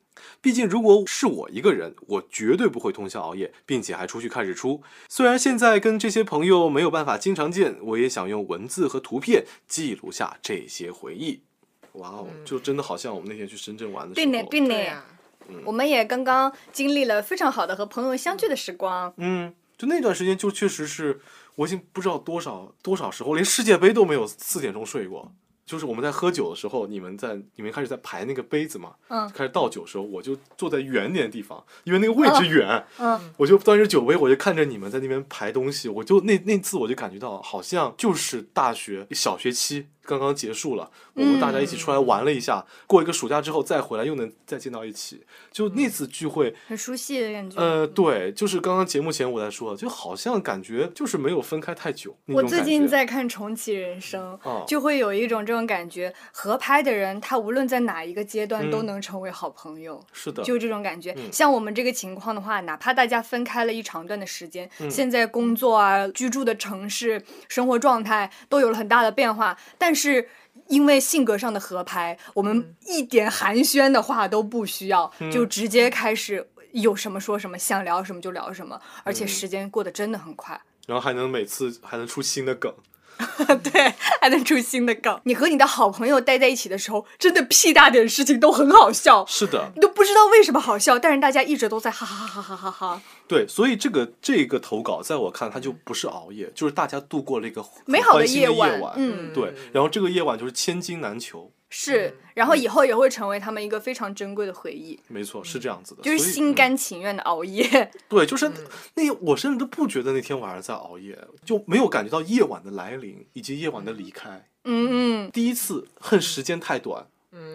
毕竟如果是我一个人，我绝对不会通宵熬夜，并且还出去看日出。虽然现在跟这些朋友没有办法经常见，我也想用文字和图片记录下这些回忆。哇哦，就真的好像我们那天去深圳玩的时候。对呢，对呢。对呀，我们也刚刚经历了非常好的和朋友相聚的时光。嗯，就那段时间，就确实是我已经不知道多少多少时候，连世界杯都没有四点钟睡过。就是我们在喝酒的时候，你们在你们开始在排那个杯子嘛，嗯开始倒酒的时候，我就坐在远点的地方，因为那个位置远，嗯，我就端着酒杯，我就看着你们在那边排东西，我就那那次我就感觉到好像就是大学小学期刚刚结束了，我们大家一起出来玩了一下，过一个暑假之后再回来又能再见到一起，就那次聚会，很熟悉的感觉。呃，对，就是刚刚节目前我在说，就好像感觉就是没有分开太久。我最近在看《重启人生》哦就会有一种这种感觉，合拍的人他无论在哪一个阶段都嗯。能成为好朋友。是的，就这种感觉，嗯。像我们这个情况的话，哪怕大家分开了一长段的时间，嗯。现在工作啊、居住的城市、生活状态都有了很大的变化，但是因为性格上的合拍，我们一点寒暄的话都不需要，嗯。就直接开始有什么说什么，想聊什么就聊什么，而且嗯。时间过得真的很快。然后还能每次还能出新的梗，对，还能出新的梗。你和你的好朋友待在一起的时候，真的屁大点事情都很好笑，是的，你都不知道为什么好笑，但是大家一直都在哈哈哈哈哈哈。对，所以这个这个投稿在我看它就不是熬夜，就是大家度过了一个美好的夜晚晚，嗯对，然后这个夜晚就是千金难求，是，然后以后也会成为他们一个非常珍贵的回忆。没错，是这样子的，就是心甘情愿的熬夜。对，就是那我甚至都不觉得那天晚上在熬夜，就没有感觉到夜晚的来临以及夜晚的离开。嗯嗯，第一次恨时间太短，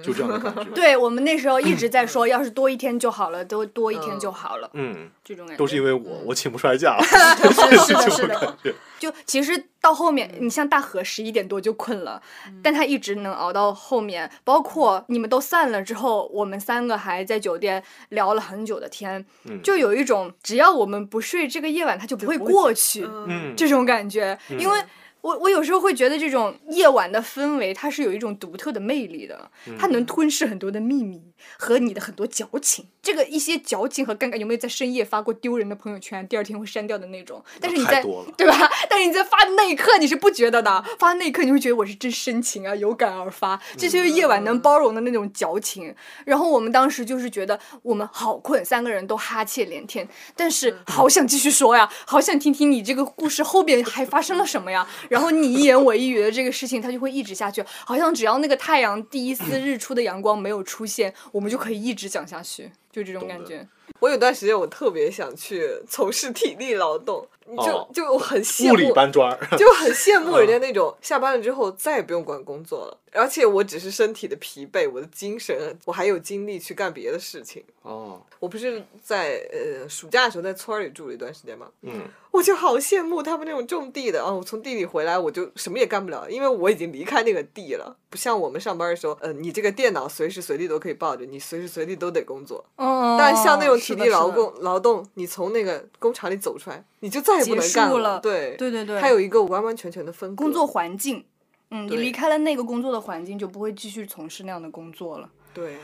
就这样的感觉。对我们那时候一直在说，要是多一天就好了，都多一天就好了，嗯，这种感觉都是因为我，我请不出来假 是是的，是的感。觉。就其实到后面，你像大河十一点多就困了，但他一直能熬到后面。包括你们都散了之后，我们三个还在酒店聊了很久的天，就有一种只要我们不睡，这个夜晚它就不会过去嗯，这种感觉。因为我我有时候会觉得这种夜晚的氛围，它是有一种独特的魅力的，它能吞噬很多的秘密和你的很多矫情。这个一些矫情和尴尬，有没有在深夜发过丢人的朋友圈，第二天会删掉的那种？但是你在太多了。对吧？但是你在发的那一刻你是不觉得的，发的那一刻你会觉得我是真深情啊，有感而发，这就是夜晚能包容的那种矫情。然后我们当时就是觉得我们好困，三个人都哈欠连天，但是好想继续说呀，好想听听你这个故事后边还发生了什么呀。然后你一言我一语的这个事情，它就会一直下去，好像只要那个太阳第一丝日出的阳光没有出现，我们就可以一直讲下去，就这种感觉。我有段时间我特别想去从事体力劳动，就、哦就我很羡物理慕，搬砖，就很羡慕人家那种下班了之后再也不用管工作了，而且我只是身体的疲惫，我的精神我还有精力去干别的事情。哦，我不是在呃暑假的时候在村里住了一段时间吗？嗯，我就好羡慕他们那种种地的啊！我从地里回来，我就什么也干不了，因为我已经离开那个地了。不像我们上班的时候，呃，你这个电脑随时随地都可以抱着，你随时随地都得工作。嗯，但像那种体力劳动劳动，你从那个工厂里走出来，你就再也不能干结束了对对对对，它有一个完完全全的分割。工作环境，嗯，你离开了那个工作的环境，就不会继续从事那样的工作了。对。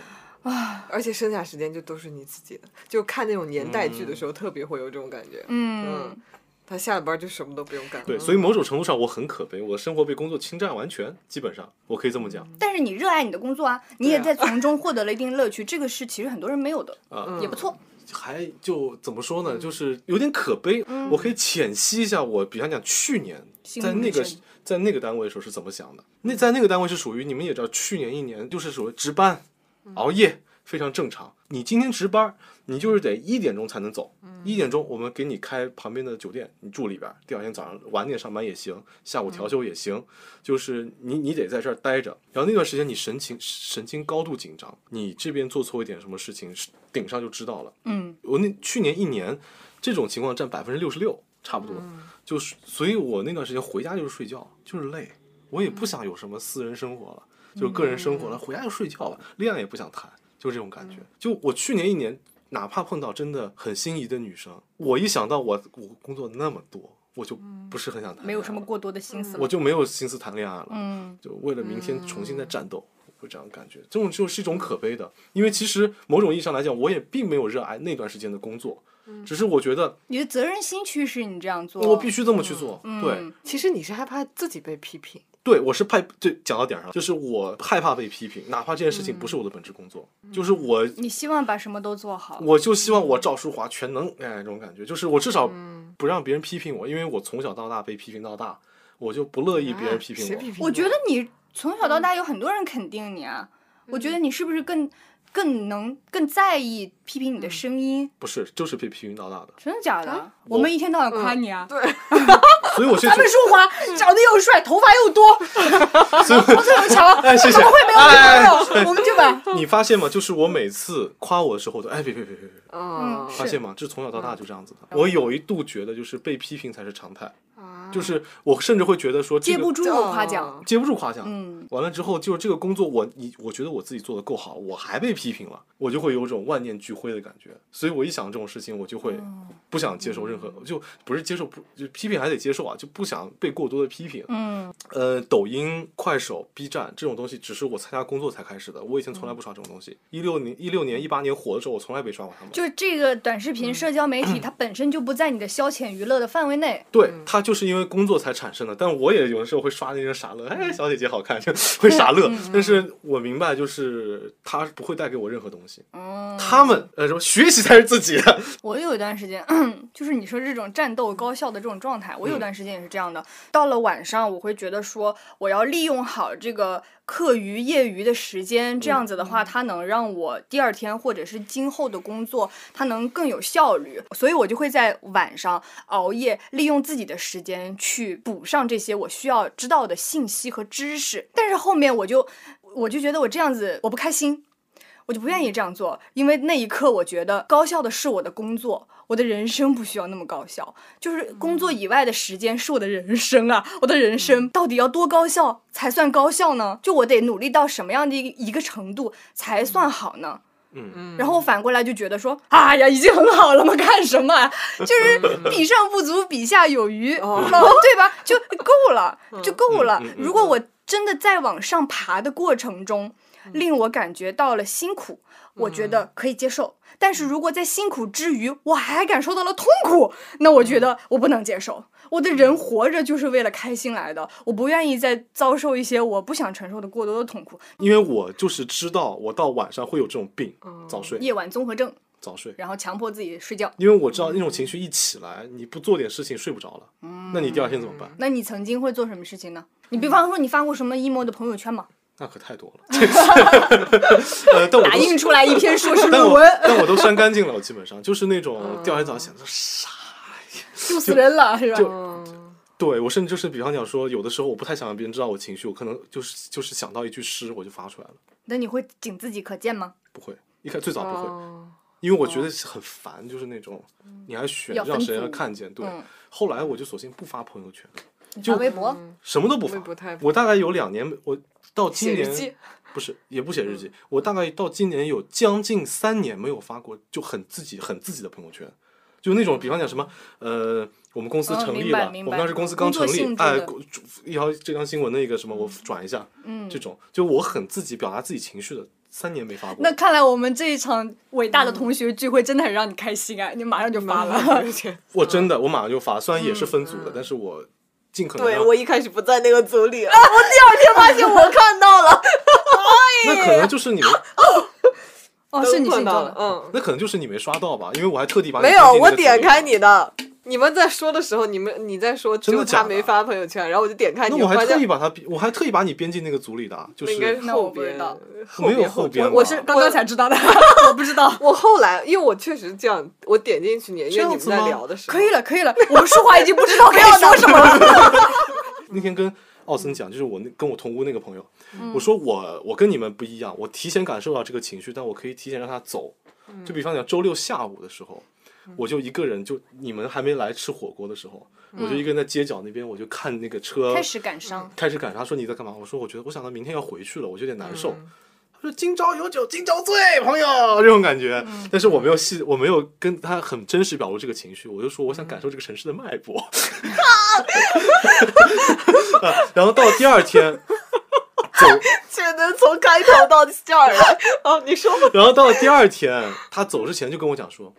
啊而且剩下时间就都是你自己的，就看那种年代剧的时候，特别会有这种感觉。嗯，他下了班就什么都不用干。对，嗯所以某种程度上我很可悲，我的生活被工作侵占完全，基本上我可以这么讲。但是你热爱你的工作啊，你也在从中获得了一定乐趣，这个是其实很多人没有的，啊也不错。还就怎么说嗯呢，就是有点可悲。我可以浅析一下我，比方讲去年在那个在那个单位的时候是怎么想的。那在那个单位是属于你们也知道，去年一年就是属于值班、熬夜，非常正常。你今天值班，你就是得一点钟才能走。一点钟我们给你开旁边的酒店，你住里边，第二天早上晚点上班也行，下午调休也行。就是你你得在这儿待着，然后那段时间你神情神经高度紧张，你这边做错一点什么事情，顶上就知道了。嗯，我那去年一年这种情况占百分之六十六，差不多。就是，所以我那段时间回家就是睡觉，就是累，我也不想有什么私人生活了，就是个人生活了，回家就睡觉吧，恋爱也不想谈，就这种感觉。就我去年一年，哪怕碰到真的很心仪的女生，我一想到我我工作那么多，我就不是很想谈，没有什么，过多的心思。我就没有心思谈恋爱了。嗯，就为了明天重新再战斗，会这样感觉。这种就是一种可悲的，因为其实某种意义上来讲，我也并没有热爱那段时间的工作，只是我觉得你的责任心驱使你这样做。我必须这么去做。对嗯其实你是害怕自己被批评。对，我是怕，就讲到点儿上，就是我害怕被批评，哪怕这件事情不是我的本职工作，就是我。你希望把什么都做好。我就希望我赵淑华全能，哎，这种感觉，就是我至少不让别人批评我，因为我从小到大被批评到大，我就不乐意别人批评我。谁批评我觉得你从小到大有很多人肯定你啊，我觉得你是不是更更能更在意批评你的声音？不是，就是被批评到大的，真的假的？我们一天到晚夸你啊。对，所以我是咱们说华长得又帅，头发又多，模特别强，哎，谢谢。怎么会没有哎女朋友？我们就把你发现吗？就是我每次夸我的时候都，哎，别别别别别，嗯，发现吗？就从小到大就这样子的。我有一度觉得，就是被批评才是常态，就是我甚至会觉得说，这个接不住夸奖。接不住夸奖。嗯，完了之后，就是这个工作我你我觉得我自己做的够好，我还被批评了，我就会有种万念俱灰的感觉。所以我一想这种事情，我就会不想接受任何，就不是接受不就批评还得接受啊，就不想被过多的批评。嗯，呃，抖音、快手、B 站这种东西，只是我参加工作才开始的，我以前从来不刷这种东西。一六年、一六年、一八年火的时候，我从来没刷过他们。就这个短视频社交媒体，它本身就不在你的消遣娱乐的范围内。对，它就是因为工作才产生的。但我也有的时候会刷那些傻乐，哎，小姐姐好看，就会傻乐。但是我明白，就是他不会带给我任何东西。嗯，他们呃，什么学习才是自己的。我有一段时间，就是你说这种战斗高效的这种状态，我有段时间也是这样的。到了晚上，我会觉得说，我要利用好这个课余业余的时间，这样子的话，它能让我第二天或者是今后的工作，它能更有效率。所以我就会在晚上熬夜，利用自己的时间去补上这些我需要知道的信息和知识。但是后面我就我就觉得我这样子我不开心。我就不愿意这样做，因为那一刻我觉得高效的是我的工作，我的人生不需要那么高效。就是工作以外的时间是我的人生啊，我的人生到底要多高效才算高效呢？就我得努力到什么样的一一个程度才算好呢？嗯嗯。然后我反过来就觉得说，哎呀，已经很好了嘛，干什么？就是比上不足，比下有余，对吧？就够了，就够了。如果我真的在往上爬的过程中。令我感觉到了辛苦，我觉得可以接受。但是如果在辛苦之余，我还感受到了痛苦，那我觉得我不能接受。我的人活着就是为了开心来的，我不愿意再遭受一些我不想承受的过多的痛苦。因为我就是知道，我到晚上会有这种病，早睡，夜晚综合症，早睡，然后强迫自己睡觉。因为我知道那种情绪一起来，你不做点事情睡不着了，那你第二天怎么办？那你曾经会做什么事情呢？你比方说，你发过什么 emo 的朋友圈吗？那可太多了，呃，但我打印出来一篇硕士论文，但我都删干净了，我基本上就是那种第二天早上想着啥呀，羞死人了，是吧？就对我甚至就是比方讲说，有的时候我不太想让别人知道我情绪，我可能就是就是想到一句诗我就发出来了。那你会仅自己可见吗？不会，一开最早不会，因为我觉得很烦，就是那种你还选让谁来看见，对。后来我就索性不发朋友圈。就微博，什么都不发。我大概有两年，我到今年 不是也不写日记。我大概到今年有将近三年没有发过，就很自己很自己的朋友圈，就那种比方讲什么，呃，我们公司成立了，我们当时公司刚成立，哎，一条这条新闻的一个什么，我转一下，嗯，这种就我很自己表达自己情绪的，三年没发过。那看来我们这一场伟大的同学聚会真的很让你开心啊！你马上就发了，我真的我马上就发，虽然也是分组的，但是我。对我一开始不在那个组里，我第二天发现我看到了，那可能就是你们哦，是你看到了，嗯，那可能就是你没刷到吧，因为我还特地把没有，我点开你的。你们在说的时候，你们你在说，真的他没发朋友圈，然后我就点开。那我还特意把他，我还特意把你编进那个组里的，就是应该是后边，没有后边，我是刚刚才知道的，我不知道。我后来，因为我确实这样，我点进去，因为你们在聊的时候，可以了，可以了，我们说话已经不知道该说什么了。那天跟奥森讲，就是我那跟我同屋那个朋友，我说我我跟你们不一样，我提前感受到这个情绪，但我可以提前让他走。就比方讲周六下午的时候。我就一个人，就你们还没来吃火锅的时候，我就一个人在街角那边，我就看那个车开始感伤，开始感伤。他说你在干嘛？我说我觉得我想到明天要回去了，我就有点难受。他说今朝有酒今朝醉，朋友这种感觉。但是我没有细，我没有跟他很真实表露这个情绪，我就说我想感受这个城市的脉搏。然后到第二天，走，只能从开头到这儿了。哦，你说。然后到了第二天，他走之前就跟我讲说。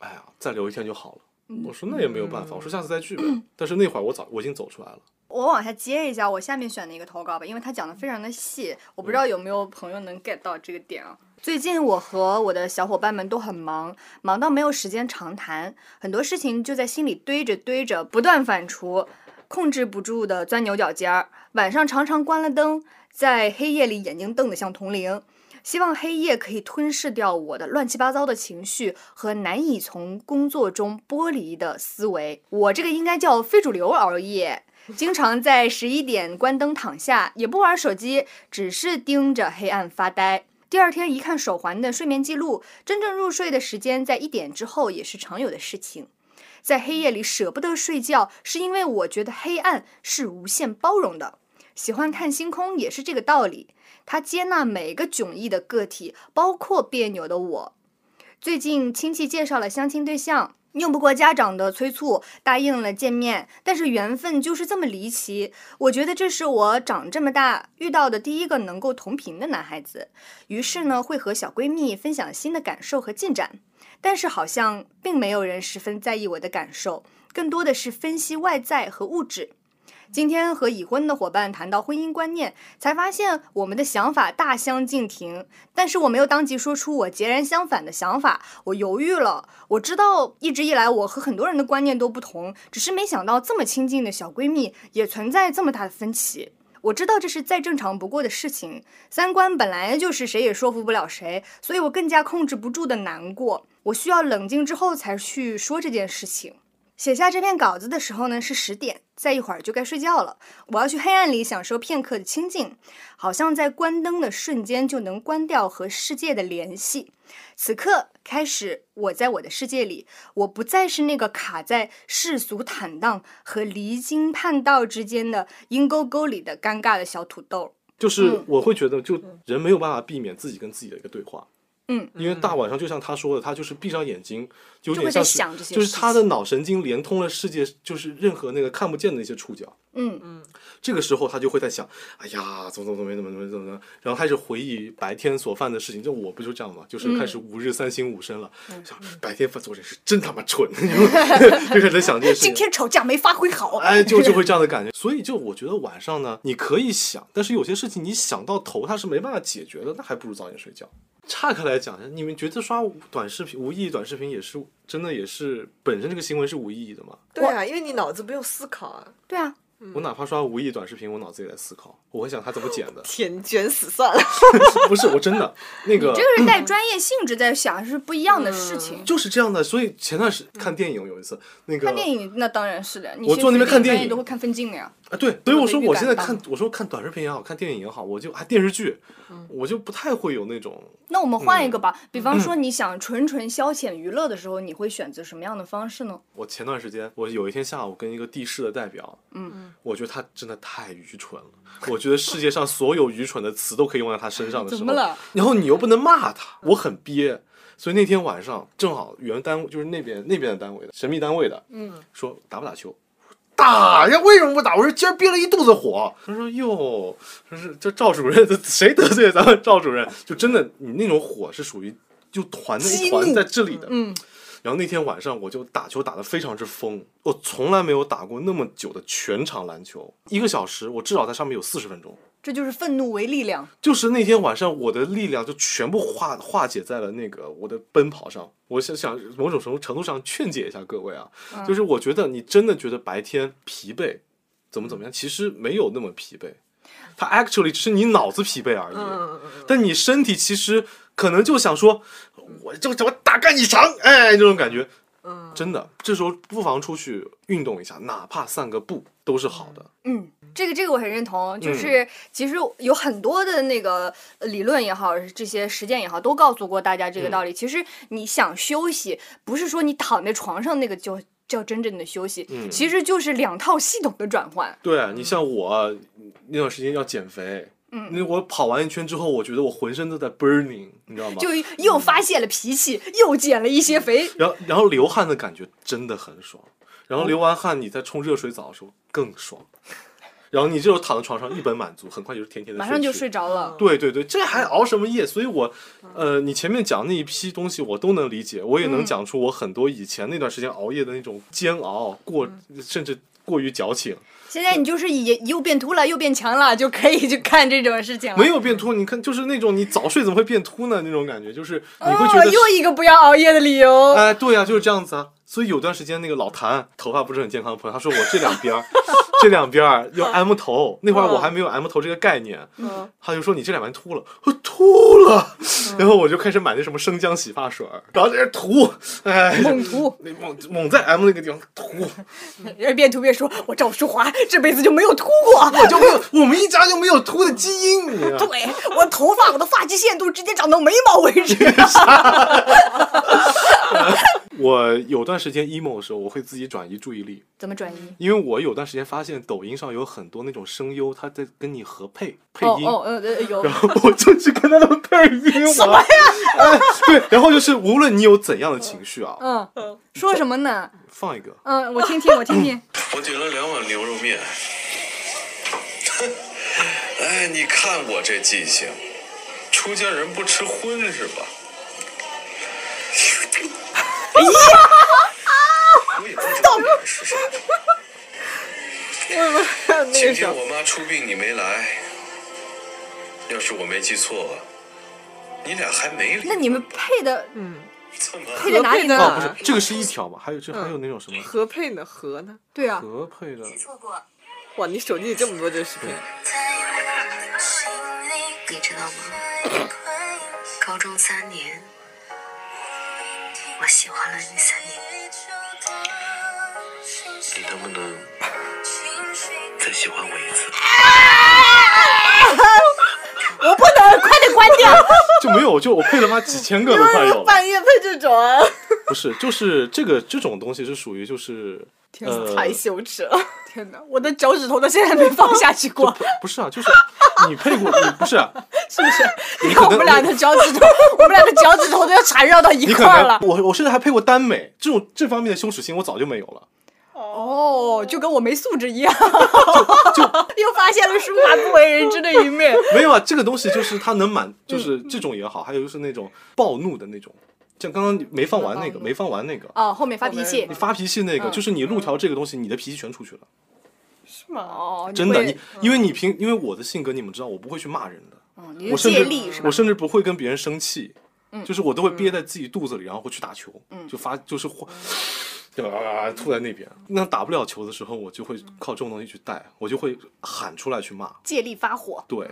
哎呀，再留一天就好了。我说那也没有办法，我说下次再聚呗。但是那会儿我早我已经走出来了。我往下接一下我下面选的一个投稿吧，因为他讲的非常的细，我不知道有没有朋友能 get 到这个点啊。最近我和我的小伙伴们都很忙，忙到没有时间长谈，很多事情就在心里堆着堆着，不断反刍，控制不住的钻牛角尖儿。晚上常常关了灯，在黑夜里眼睛瞪得像铜铃。希望黑夜可以吞噬掉我的乱七八糟的情绪和难以从工作中剥离的思维。我这个应该叫非主流熬夜，经常在十一点关灯躺下，也不玩手机，只是盯着黑暗发呆。第二天一看手环的睡眠记录，真正入睡的时间在一点之后，也是常有的事情。在黑夜里舍不得睡觉，是因为我觉得黑暗是无限包容的。喜欢看星空也是这个道理。他接纳每个迥异的个体，包括别扭的我。最近亲戚介绍了相亲对象，拗不过家长的催促，答应了见面。但是缘分就是这么离奇，我觉得这是我长这么大遇到的第一个能够同频的男孩子。于是呢，会和小闺蜜分享新的感受和进展，但是好像并没有人十分在意我的感受，更多的是分析外在和物质。今天和已婚的伙伴谈到婚姻观念，才发现我们的想法大相径庭。但是我没有当即说出我截然相反的想法，我犹豫了。我知道一直以来我和很多人的观念都不同，只是没想到这么亲近的小闺蜜也存在这么大的分歧。我知道这是再正常不过的事情，三观本来就是谁也说服不了谁，所以我更加控制不住的难过。我需要冷静之后才去说这件事情。写下这篇稿子的时候呢是十点，再一会儿就该睡觉了。我要去黑暗里享受片刻的清静，好像在关灯的瞬间就能关掉和世界的联系。此刻开始，我在我的世界里，我不再是那个卡在世俗坦荡和离经叛道之间的阴沟沟里的尴尬的小土豆。就是我会觉得，就人没有办法避免自己跟自己的一个对话。嗯，因为大晚上就像他说的，他就是闭上眼睛，就有就会在点像是想这些就是他的脑神经连通了世界，就是任何那个看不见的那些触角。嗯嗯这个时候他就会在想，哎呀，怎么怎么怎么怎么怎么怎么，然后开始回忆白天所犯的事情。就我不就这样嘛，就是开始嗯吾日三省吾身了，想白天犯做人是真他妈蠢，就开始想这些事情。今天吵架没发挥好。哎，就就会这样的感觉。所以就我觉得晚上呢，你可以想，但是有些事情你想到头，他是没办法解决的，那还不如早点睡觉。岔开来讲一下，你们觉得刷短视频、无意义短视频也是真的也是本身这个行为是无意义的吗？对啊，因为你脑子不用思考啊，对啊，我哪怕刷无意义短视频，我脑子也在思考，我会想他怎么剪的。天卷死算了。不是，我真的那个这个是带专业性质在想，是不一样的事情。就是这样的。所以前段时看电影有一次，那个看电影那当然是的，你坐那边看电影都会看分镜的呀。啊，对，所以我说我现在看，我说看短视频也好看电影也好，我就还电视剧，我就不太会有那种那我们换一个嗯吧，比方说你想纯纯消遣娱乐的时候，你会选择什么样的方式呢？我前段时间，我有一天下午跟一个地市的代表，嗯，我觉得他真的太愚蠢了。我觉得世界上所有愚蠢的词都可以用在他身上的时候，怎么了？然后你又不能骂他，我很憋。所以那天晚上正好原单位就是那边那边的单位的神秘单位的，嗯，说打不打球？打呀！为什么不打？我说今儿憋了一肚子火。他说哟，说是这赵主任，这谁得罪咱们赵主任？就真的你那种火是属于就团的一团在这里的，嗯，然后那天晚上我就打球打得非常之疯，我从来没有打过那么久的全场篮球，一个小时我至少在上面有四十分钟。这就是愤怒为力量。就是那天晚上，我的力量就全部化化解在了那个我的奔跑上。我想想，某种程度程度上劝解一下各位啊，就是我觉得你真的觉得白天疲惫，怎么怎么样，其实没有那么疲惫，它 actually 只是你脑子疲惫而已。但你身体其实可能就想说，我就怎么大干一场，哎，这种感觉。嗯真的，这时候不妨出去运动一下，哪怕散个步都是好的。嗯，这个这个我很认同，嗯就是其实有很多的那个呃理论也好，这些实践也好，都告诉过大家这个嗯道理。其实你想休息，不是说你躺在床上那个就叫真正的休息，嗯其实就是两套系统的转换。对啊你像我那段时间要减肥，嗯，那我跑完一圈之后，我觉得我浑身都在 burning，你知道吗？就又发泄了脾气，又减了一些肥。然后然后流汗的感觉真的很爽，然后流完汗你再冲热水澡的时候更爽，然后你这时候躺在床上一本满足，很快就是甜甜的马上就去睡着了。对对对，这还熬什么夜？所以我，呃，你前面讲那一批东西我都能理解，我也能讲出我很多以前那段时间熬夜的那种煎熬，过甚至过于矫情。现在你就是也又变秃了又变强了，就可以去看这种事情了。没有变秃，你看就是那种你早睡怎么会变秃呢？那种感觉就是你会觉哦，得，又一个不要熬夜的理由。哎，对呀、就是这样子啊。所以有段时间那个老谭头发不是很健康的朋友，他说我这两边儿这两边儿要 M 头，那会儿我还没有 M 头这个概念，他就说你这两边秃了，我秃了，然后我就开始买那什么生姜洗发水，然后在这涂，哎，猛涂，那猛猛在 M 那个地方涂，人边涂边说：“我赵淑华这辈子就没有秃过。我就没有，我们一家就没有秃的基因，你对我头发，我的发际线都直接长到眉毛为止。我有段时间 emo 的时候，我会自己转移注意力，怎么转移？因为我有段时间发现抖音上有很多那种声优，他在跟你合配配音。哦哦呃呃有然后我就去跟他们配音 什么呀？哎，对，然后就是无论你有怎样的情绪啊，嗯，说什么呢？放一个，嗯，我听听，我听听。我点了两碗牛肉面。哎，你看我这记性，出家人不吃荤是吧？哎呀！我也不知道你们是谁。天我妈出殡你没来，要是我没记错，你俩还没离。那你们配的怎么？配的哪里合配的呢？哦，不是，这个是一条吧？还有这还有那种什么合配呢？合呢？对啊，合配的？错过，哇，你手机里这么多这个视频，你知道吗？高中三年，我喜欢了你三年。你能不能再喜欢我一次？我不能，快点关掉。就没有，就我配了妈几千个都快有了。半夜配这种啊，不是，就是这个这种东西是属于就是呃，太羞耻了。天哪，我的脚趾头到现在没放下去过，不是啊，就是你配过，你不是啊，是不是？你看我们俩的脚趾头，我们俩的脚趾头都要缠绕到一块儿了。我我甚至还配过耽美，这种这方面的羞耻心我早就没有了。哦，就跟我没素质一样，就 又发现了书法不为人知的一面。没有啊，这个东西就是它能满，就是这种也好，还有就是那种暴怒的那种，像刚刚没放完那个，没放完那个，哦，后面发脾气你。发脾气那个，嗯就是你路条这个东西，你的脾气全出去了，是吗？哦，真的，你因为你平因为我的性格你们知道，我不会去骂人的，我甚至借力是吧嗯我？甚至不会跟别人生气，就是我都会憋在自己肚子里，然后会去打球，就发就是会。就啊吐在那边，那打不了球的时候，我就会靠这种东西去带，我就会喊出来去骂。借力发火。对，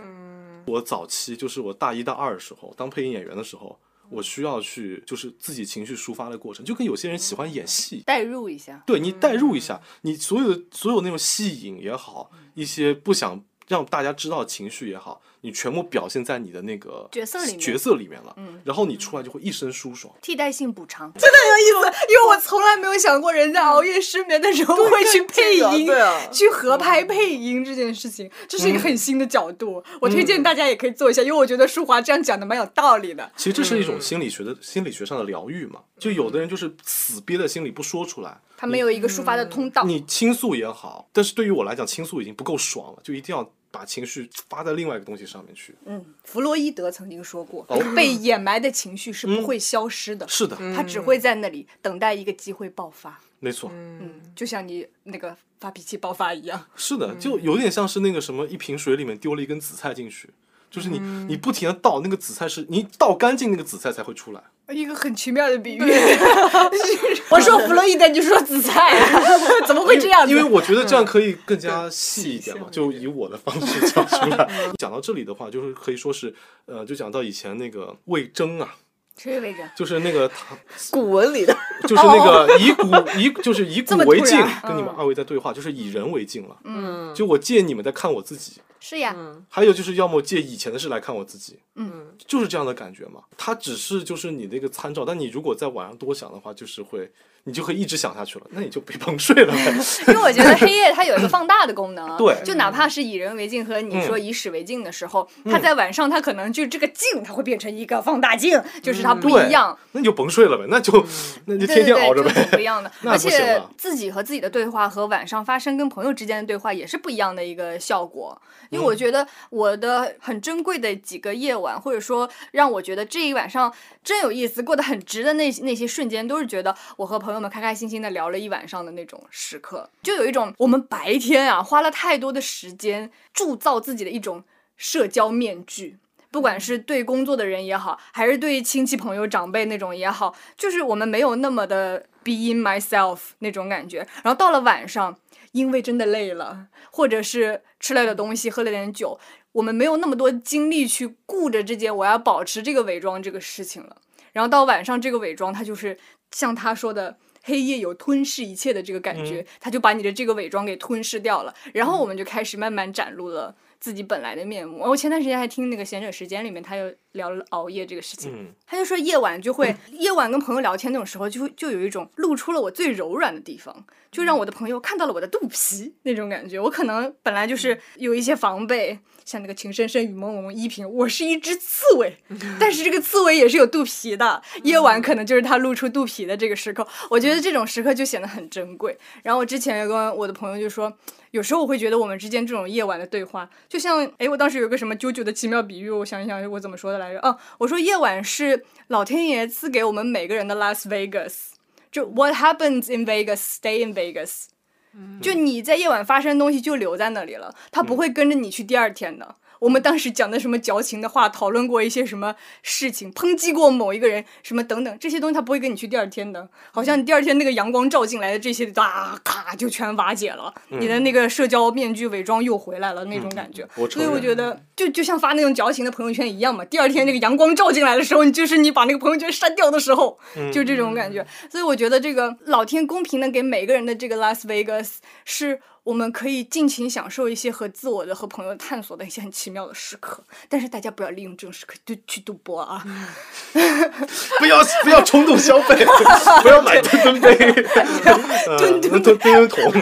我早期就是我大一大二的时候，当配音演员的时候，我需要去就是自己情绪抒发的过程，就跟有些人喜欢演戏，代入一下，对你代入一下，你所有的所有那种戏瘾也好，一些不想让大家知道情绪也好，你全部表现在你的那个角色里面角色里面了，然后你出来就会一身舒爽。替代性补偿，真的很有意思。因为我从来没有想过人在熬夜失眠的时候会去配音，对啊，去合拍配音这件事情，这是一个很新的角度。我推荐大家也可以做一下，因为我觉得舒华这样讲的蛮有道理的。其实这是一种心理学的、心理学上的疗愈嘛，就有的人就是死憋在心里不说出来，他没有一个抒发的通道。你倾诉也好，但是对于我来讲，倾诉已经不够爽了，就一定要把情绪发在另外一个东西上面去。嗯，弗洛伊德曾经说过，哦被掩埋的情绪是不会消失的，是的，它只会在那里等待一个机会爆发。没错，嗯，就像你那个发脾气爆发一样。是的，就有点像是那个什么，一瓶水里面丢了一根紫菜进去，就是你你不停的倒那个紫菜是，你倒干净那个紫菜才会出来。一个很奇妙的比喻。我说弗洛伊德，你说紫菜，怎么会这样子？因为我觉得这样可以更加细一点嘛，就以我的方式讲出来。讲到这里的话，就是可以说是，呃，就讲到以前那个魏征啊，谁魏征？就是那个他，古文里的就是那个以古以就是以古为镜，跟你们二位在对话，就是以人为镜了。嗯，就我借你们在看我自己，是呀，还有就是要么借以前的事来看我自己，嗯，就是这样的感觉嘛。它只是就是你的一个参照，但你如果在晚上多想的话，就是会你就会一直想下去了，那你就被崩睡了呗。因为我觉得黑夜它有一个放大的功能，对就哪怕是以人为镜和你说嗯以史为镜的时候，它在晚上它可能就这个镜它会变成一个放大镜，就是它不一样，那你就甭睡了呗，那就那就对天天熬着是不一样的。而且自己和自己的对话和晚上发生跟朋友之间的对话也是不一样的一个效果。因为我觉得我的很珍贵的几个夜晚，或者说让我觉得这一晚上真有意思、过得很值的那那些瞬间，都是觉得我和朋友们开开心心的聊了一晚上的那种时刻，就有一种我们白天啊花了太多的时间铸造自己的一种社交面具。不管是对工作的人也好，还是对亲戚朋友长辈那种也好，就是我们没有那么的 be in myself 那种感觉。然后到了晚上，因为真的累了，或者是吃了点东西，喝了点酒，我们没有那么多精力去顾着这件我要保持这个伪装这个事情了。然后到晚上，这个伪装它就是像他说的。黑夜有吞噬一切的这个感觉，他就把你的这个伪装给吞噬掉了，然后我们就开始慢慢展露了自己本来的面目。我前段时间还听那个闲者时间里面，他又聊了熬夜这个事情，嗯他就说夜晚就会，夜晚跟朋友聊天那种时候，就会就有一种露出了我最柔软的地方，就让我的朋友看到了我的肚皮那种感觉。我可能本来就是有一些防备，像那个情深深雨蒙蒙依萍，我是一只刺猬，但是这个刺猬也是有肚皮的。夜晚可能就是它露出肚皮的这个时刻，我觉得这种时刻就显得很珍贵。然后我之前有跟我的朋友就说，有时候我会觉得我们之间这种夜晚的对话，就像哎，我当时有个什么啾啾的奇妙比喻，我想一想我怎么说的来着？哦，我说夜晚是老天爷赐给我们每个人的 Las Vegas，就 What happens in Vegas stay in Vegas。就你在夜晚发生的东西就留在那里了，它不会跟着你去第二天的。我们当时讲的什么矫情的话，讨论过一些什么事情，抨击过某一个人，什么等等，这些东西他不会跟你去第二天的。好像你第二天那个阳光照进来的这些，啊咔就全瓦解了，你的那个社交面具伪装又回来了那种感觉。所以我觉得，就就像发那种矫情的朋友圈一样嘛。第二天那个阳光照进来的时候，你就是你把那个朋友圈删掉的时候，就这种感觉。所以我觉得这个老天公平的给每个人的这个 Las Vegas 是。我们可以尽情享受一些和自我的、和朋友探索的一些很奇妙的时刻，但是大家不要利用这种时刻就去赌博啊！不要不要冲动消费，不要买吨吨杯、吨吨吨吨桶。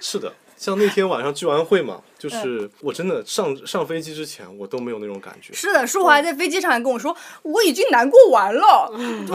是的，像那天晚上聚完会嘛，就是我真的上上飞机之前，我都没有那种感觉。是的，舒华在飞机上跟我说，我已经难过完了，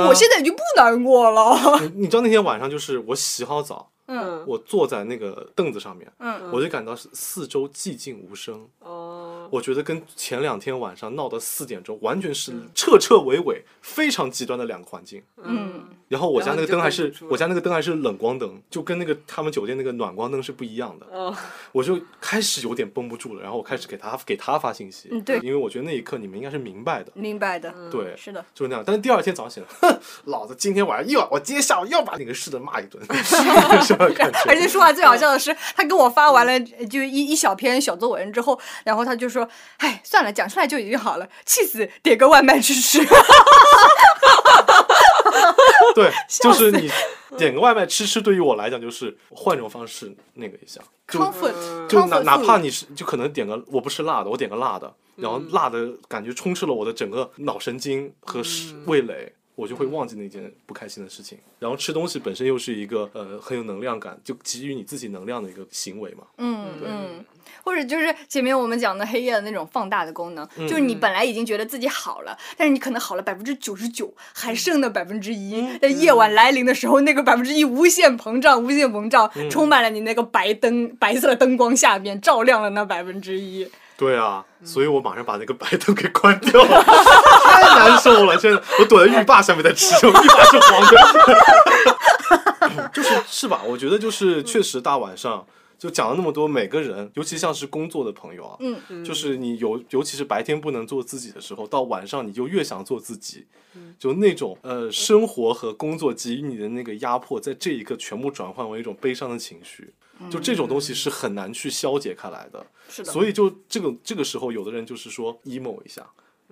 我现在已经不难过了。你你知道那天晚上就是我洗好澡。嗯，我坐在那个凳子上面，嗯，我就感到是四周寂静无声。哦，我觉得跟前两天晚上闹到四点钟完全是彻彻尾尾、非常极端的两个环境。嗯，然后我家那个灯还是我家那个灯还是冷光灯，就跟那个他们酒店那个暖光灯是不一样的。哦，我就开始有点绷不住了，然后我开始给他给他发信息。嗯，对，因为我觉得那一刻你们应该是明白的。明白的，对，是的，就是那样。但是第二天早上醒来，哼，老子今天晚上又要，我今天下午又把那个市的骂一顿。而且说话最好笑的是，他跟我发完了就一一小篇小作文之后，然后他就说：“哎，算了，讲出来就已经好了，气死，点个外卖吃吃。” 对，就是你点个外卖吃吃，对于我来讲就是换种方式那个一下，就就哪哪怕你是就可能点个我不吃辣的，我点个辣的，然后辣的感觉充斥了我的整个脑神经和味蕾。我就会忘记那件不开心的事情，然后吃东西本身又是一个呃很有能量感，就给予你自己能量的一个行为嘛。嗯嗯，或者就是前面我们讲的黑夜的那种放大的功能，就是你本来已经觉得自己好了，但是你可能好了百分之九十九，还剩那百分之一，在夜晚来临的时候，那个百分之一无限膨胀，无限膨胀，充满了你那个白灯白色的灯光下面，照亮了那百分之一。对啊，所以我马上把那个白灯给关掉了，太难受了。现在我躲在浴霸下面在吃，浴霸是黄的，就是是吧？我觉得就是确实大晚上就讲了那么多，每个人，尤其像是工作的朋友啊，嗯，就是你有，尤其是白天不能做自己的时候，到晚上你就越想做自己，就那种呃生活和工作给予你的那个压迫，在这一刻全部转换为一种悲伤的情绪。就这种东西是很难去消解开来的，是的。所以就这个这个时候，有的人就是说 emo 一下，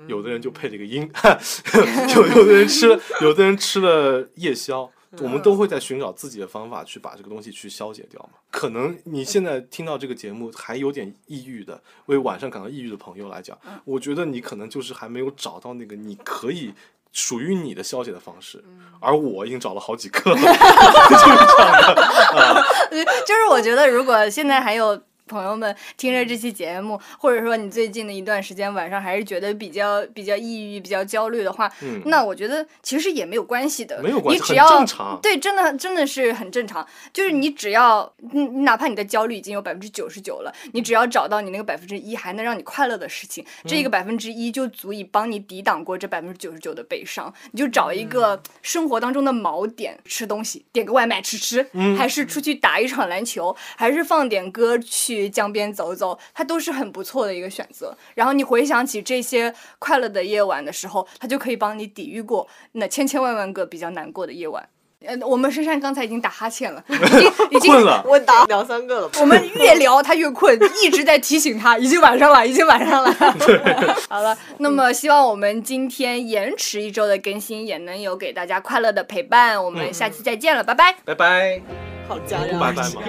有的人就配了一个音，有有的人吃了，有的人吃了夜宵，我们都会在寻找自己的方法去把这个东西去消解掉嘛。可能你现在听到这个节目还有点抑郁的，为晚上感到抑郁的朋友来讲，我觉得你可能就是还没有找到那个你可以。属于你的消解的方式，而我已经找了好几个了，就是这样的啊。就是我觉得，如果现在还有。朋友们听着这期节目，或者说你最近的一段时间晚上还是觉得比较比较抑郁、比较焦虑的话，那我觉得其实也没有关系的。没有关系，很正常。对，真的真的是很正常。就是你只要，你哪怕你的焦虑已经有百分之九十九了，你只要找到你那个百分之一还能让你快乐的事情，这个百分之一就足以帮你抵挡过这百分之九十九的悲伤。你就找一个生活当中的锚点，吃东西，点个外卖吃吃，还是出去打一场篮球，还是放点歌去。去江边走走，它都是很不错的一个选择。然后你回想起这些快乐的夜晚的时候，它就可以帮你抵御过那千千万万个比较难过的夜晚。呃，我们深山刚才已经打哈欠了，已经 已经困了，我打两三个了。我们越聊他越困，一直在提醒他，已经晚上了，已经晚上了。好了，那么希望我们今天延迟一周的更新也能有给大家快乐的陪伴。我们下期再见了，拜拜，拜拜。好家人，不拜拜吗？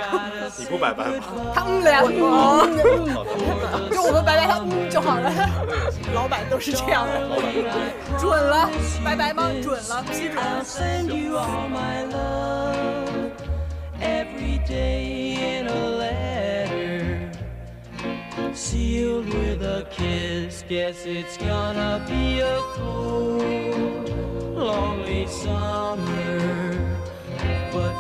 你不拜拜吗？他嗯了呀，就我们拜拜他嗯就好了。老板都是这样的，准了，拜拜吗？准了，批准。but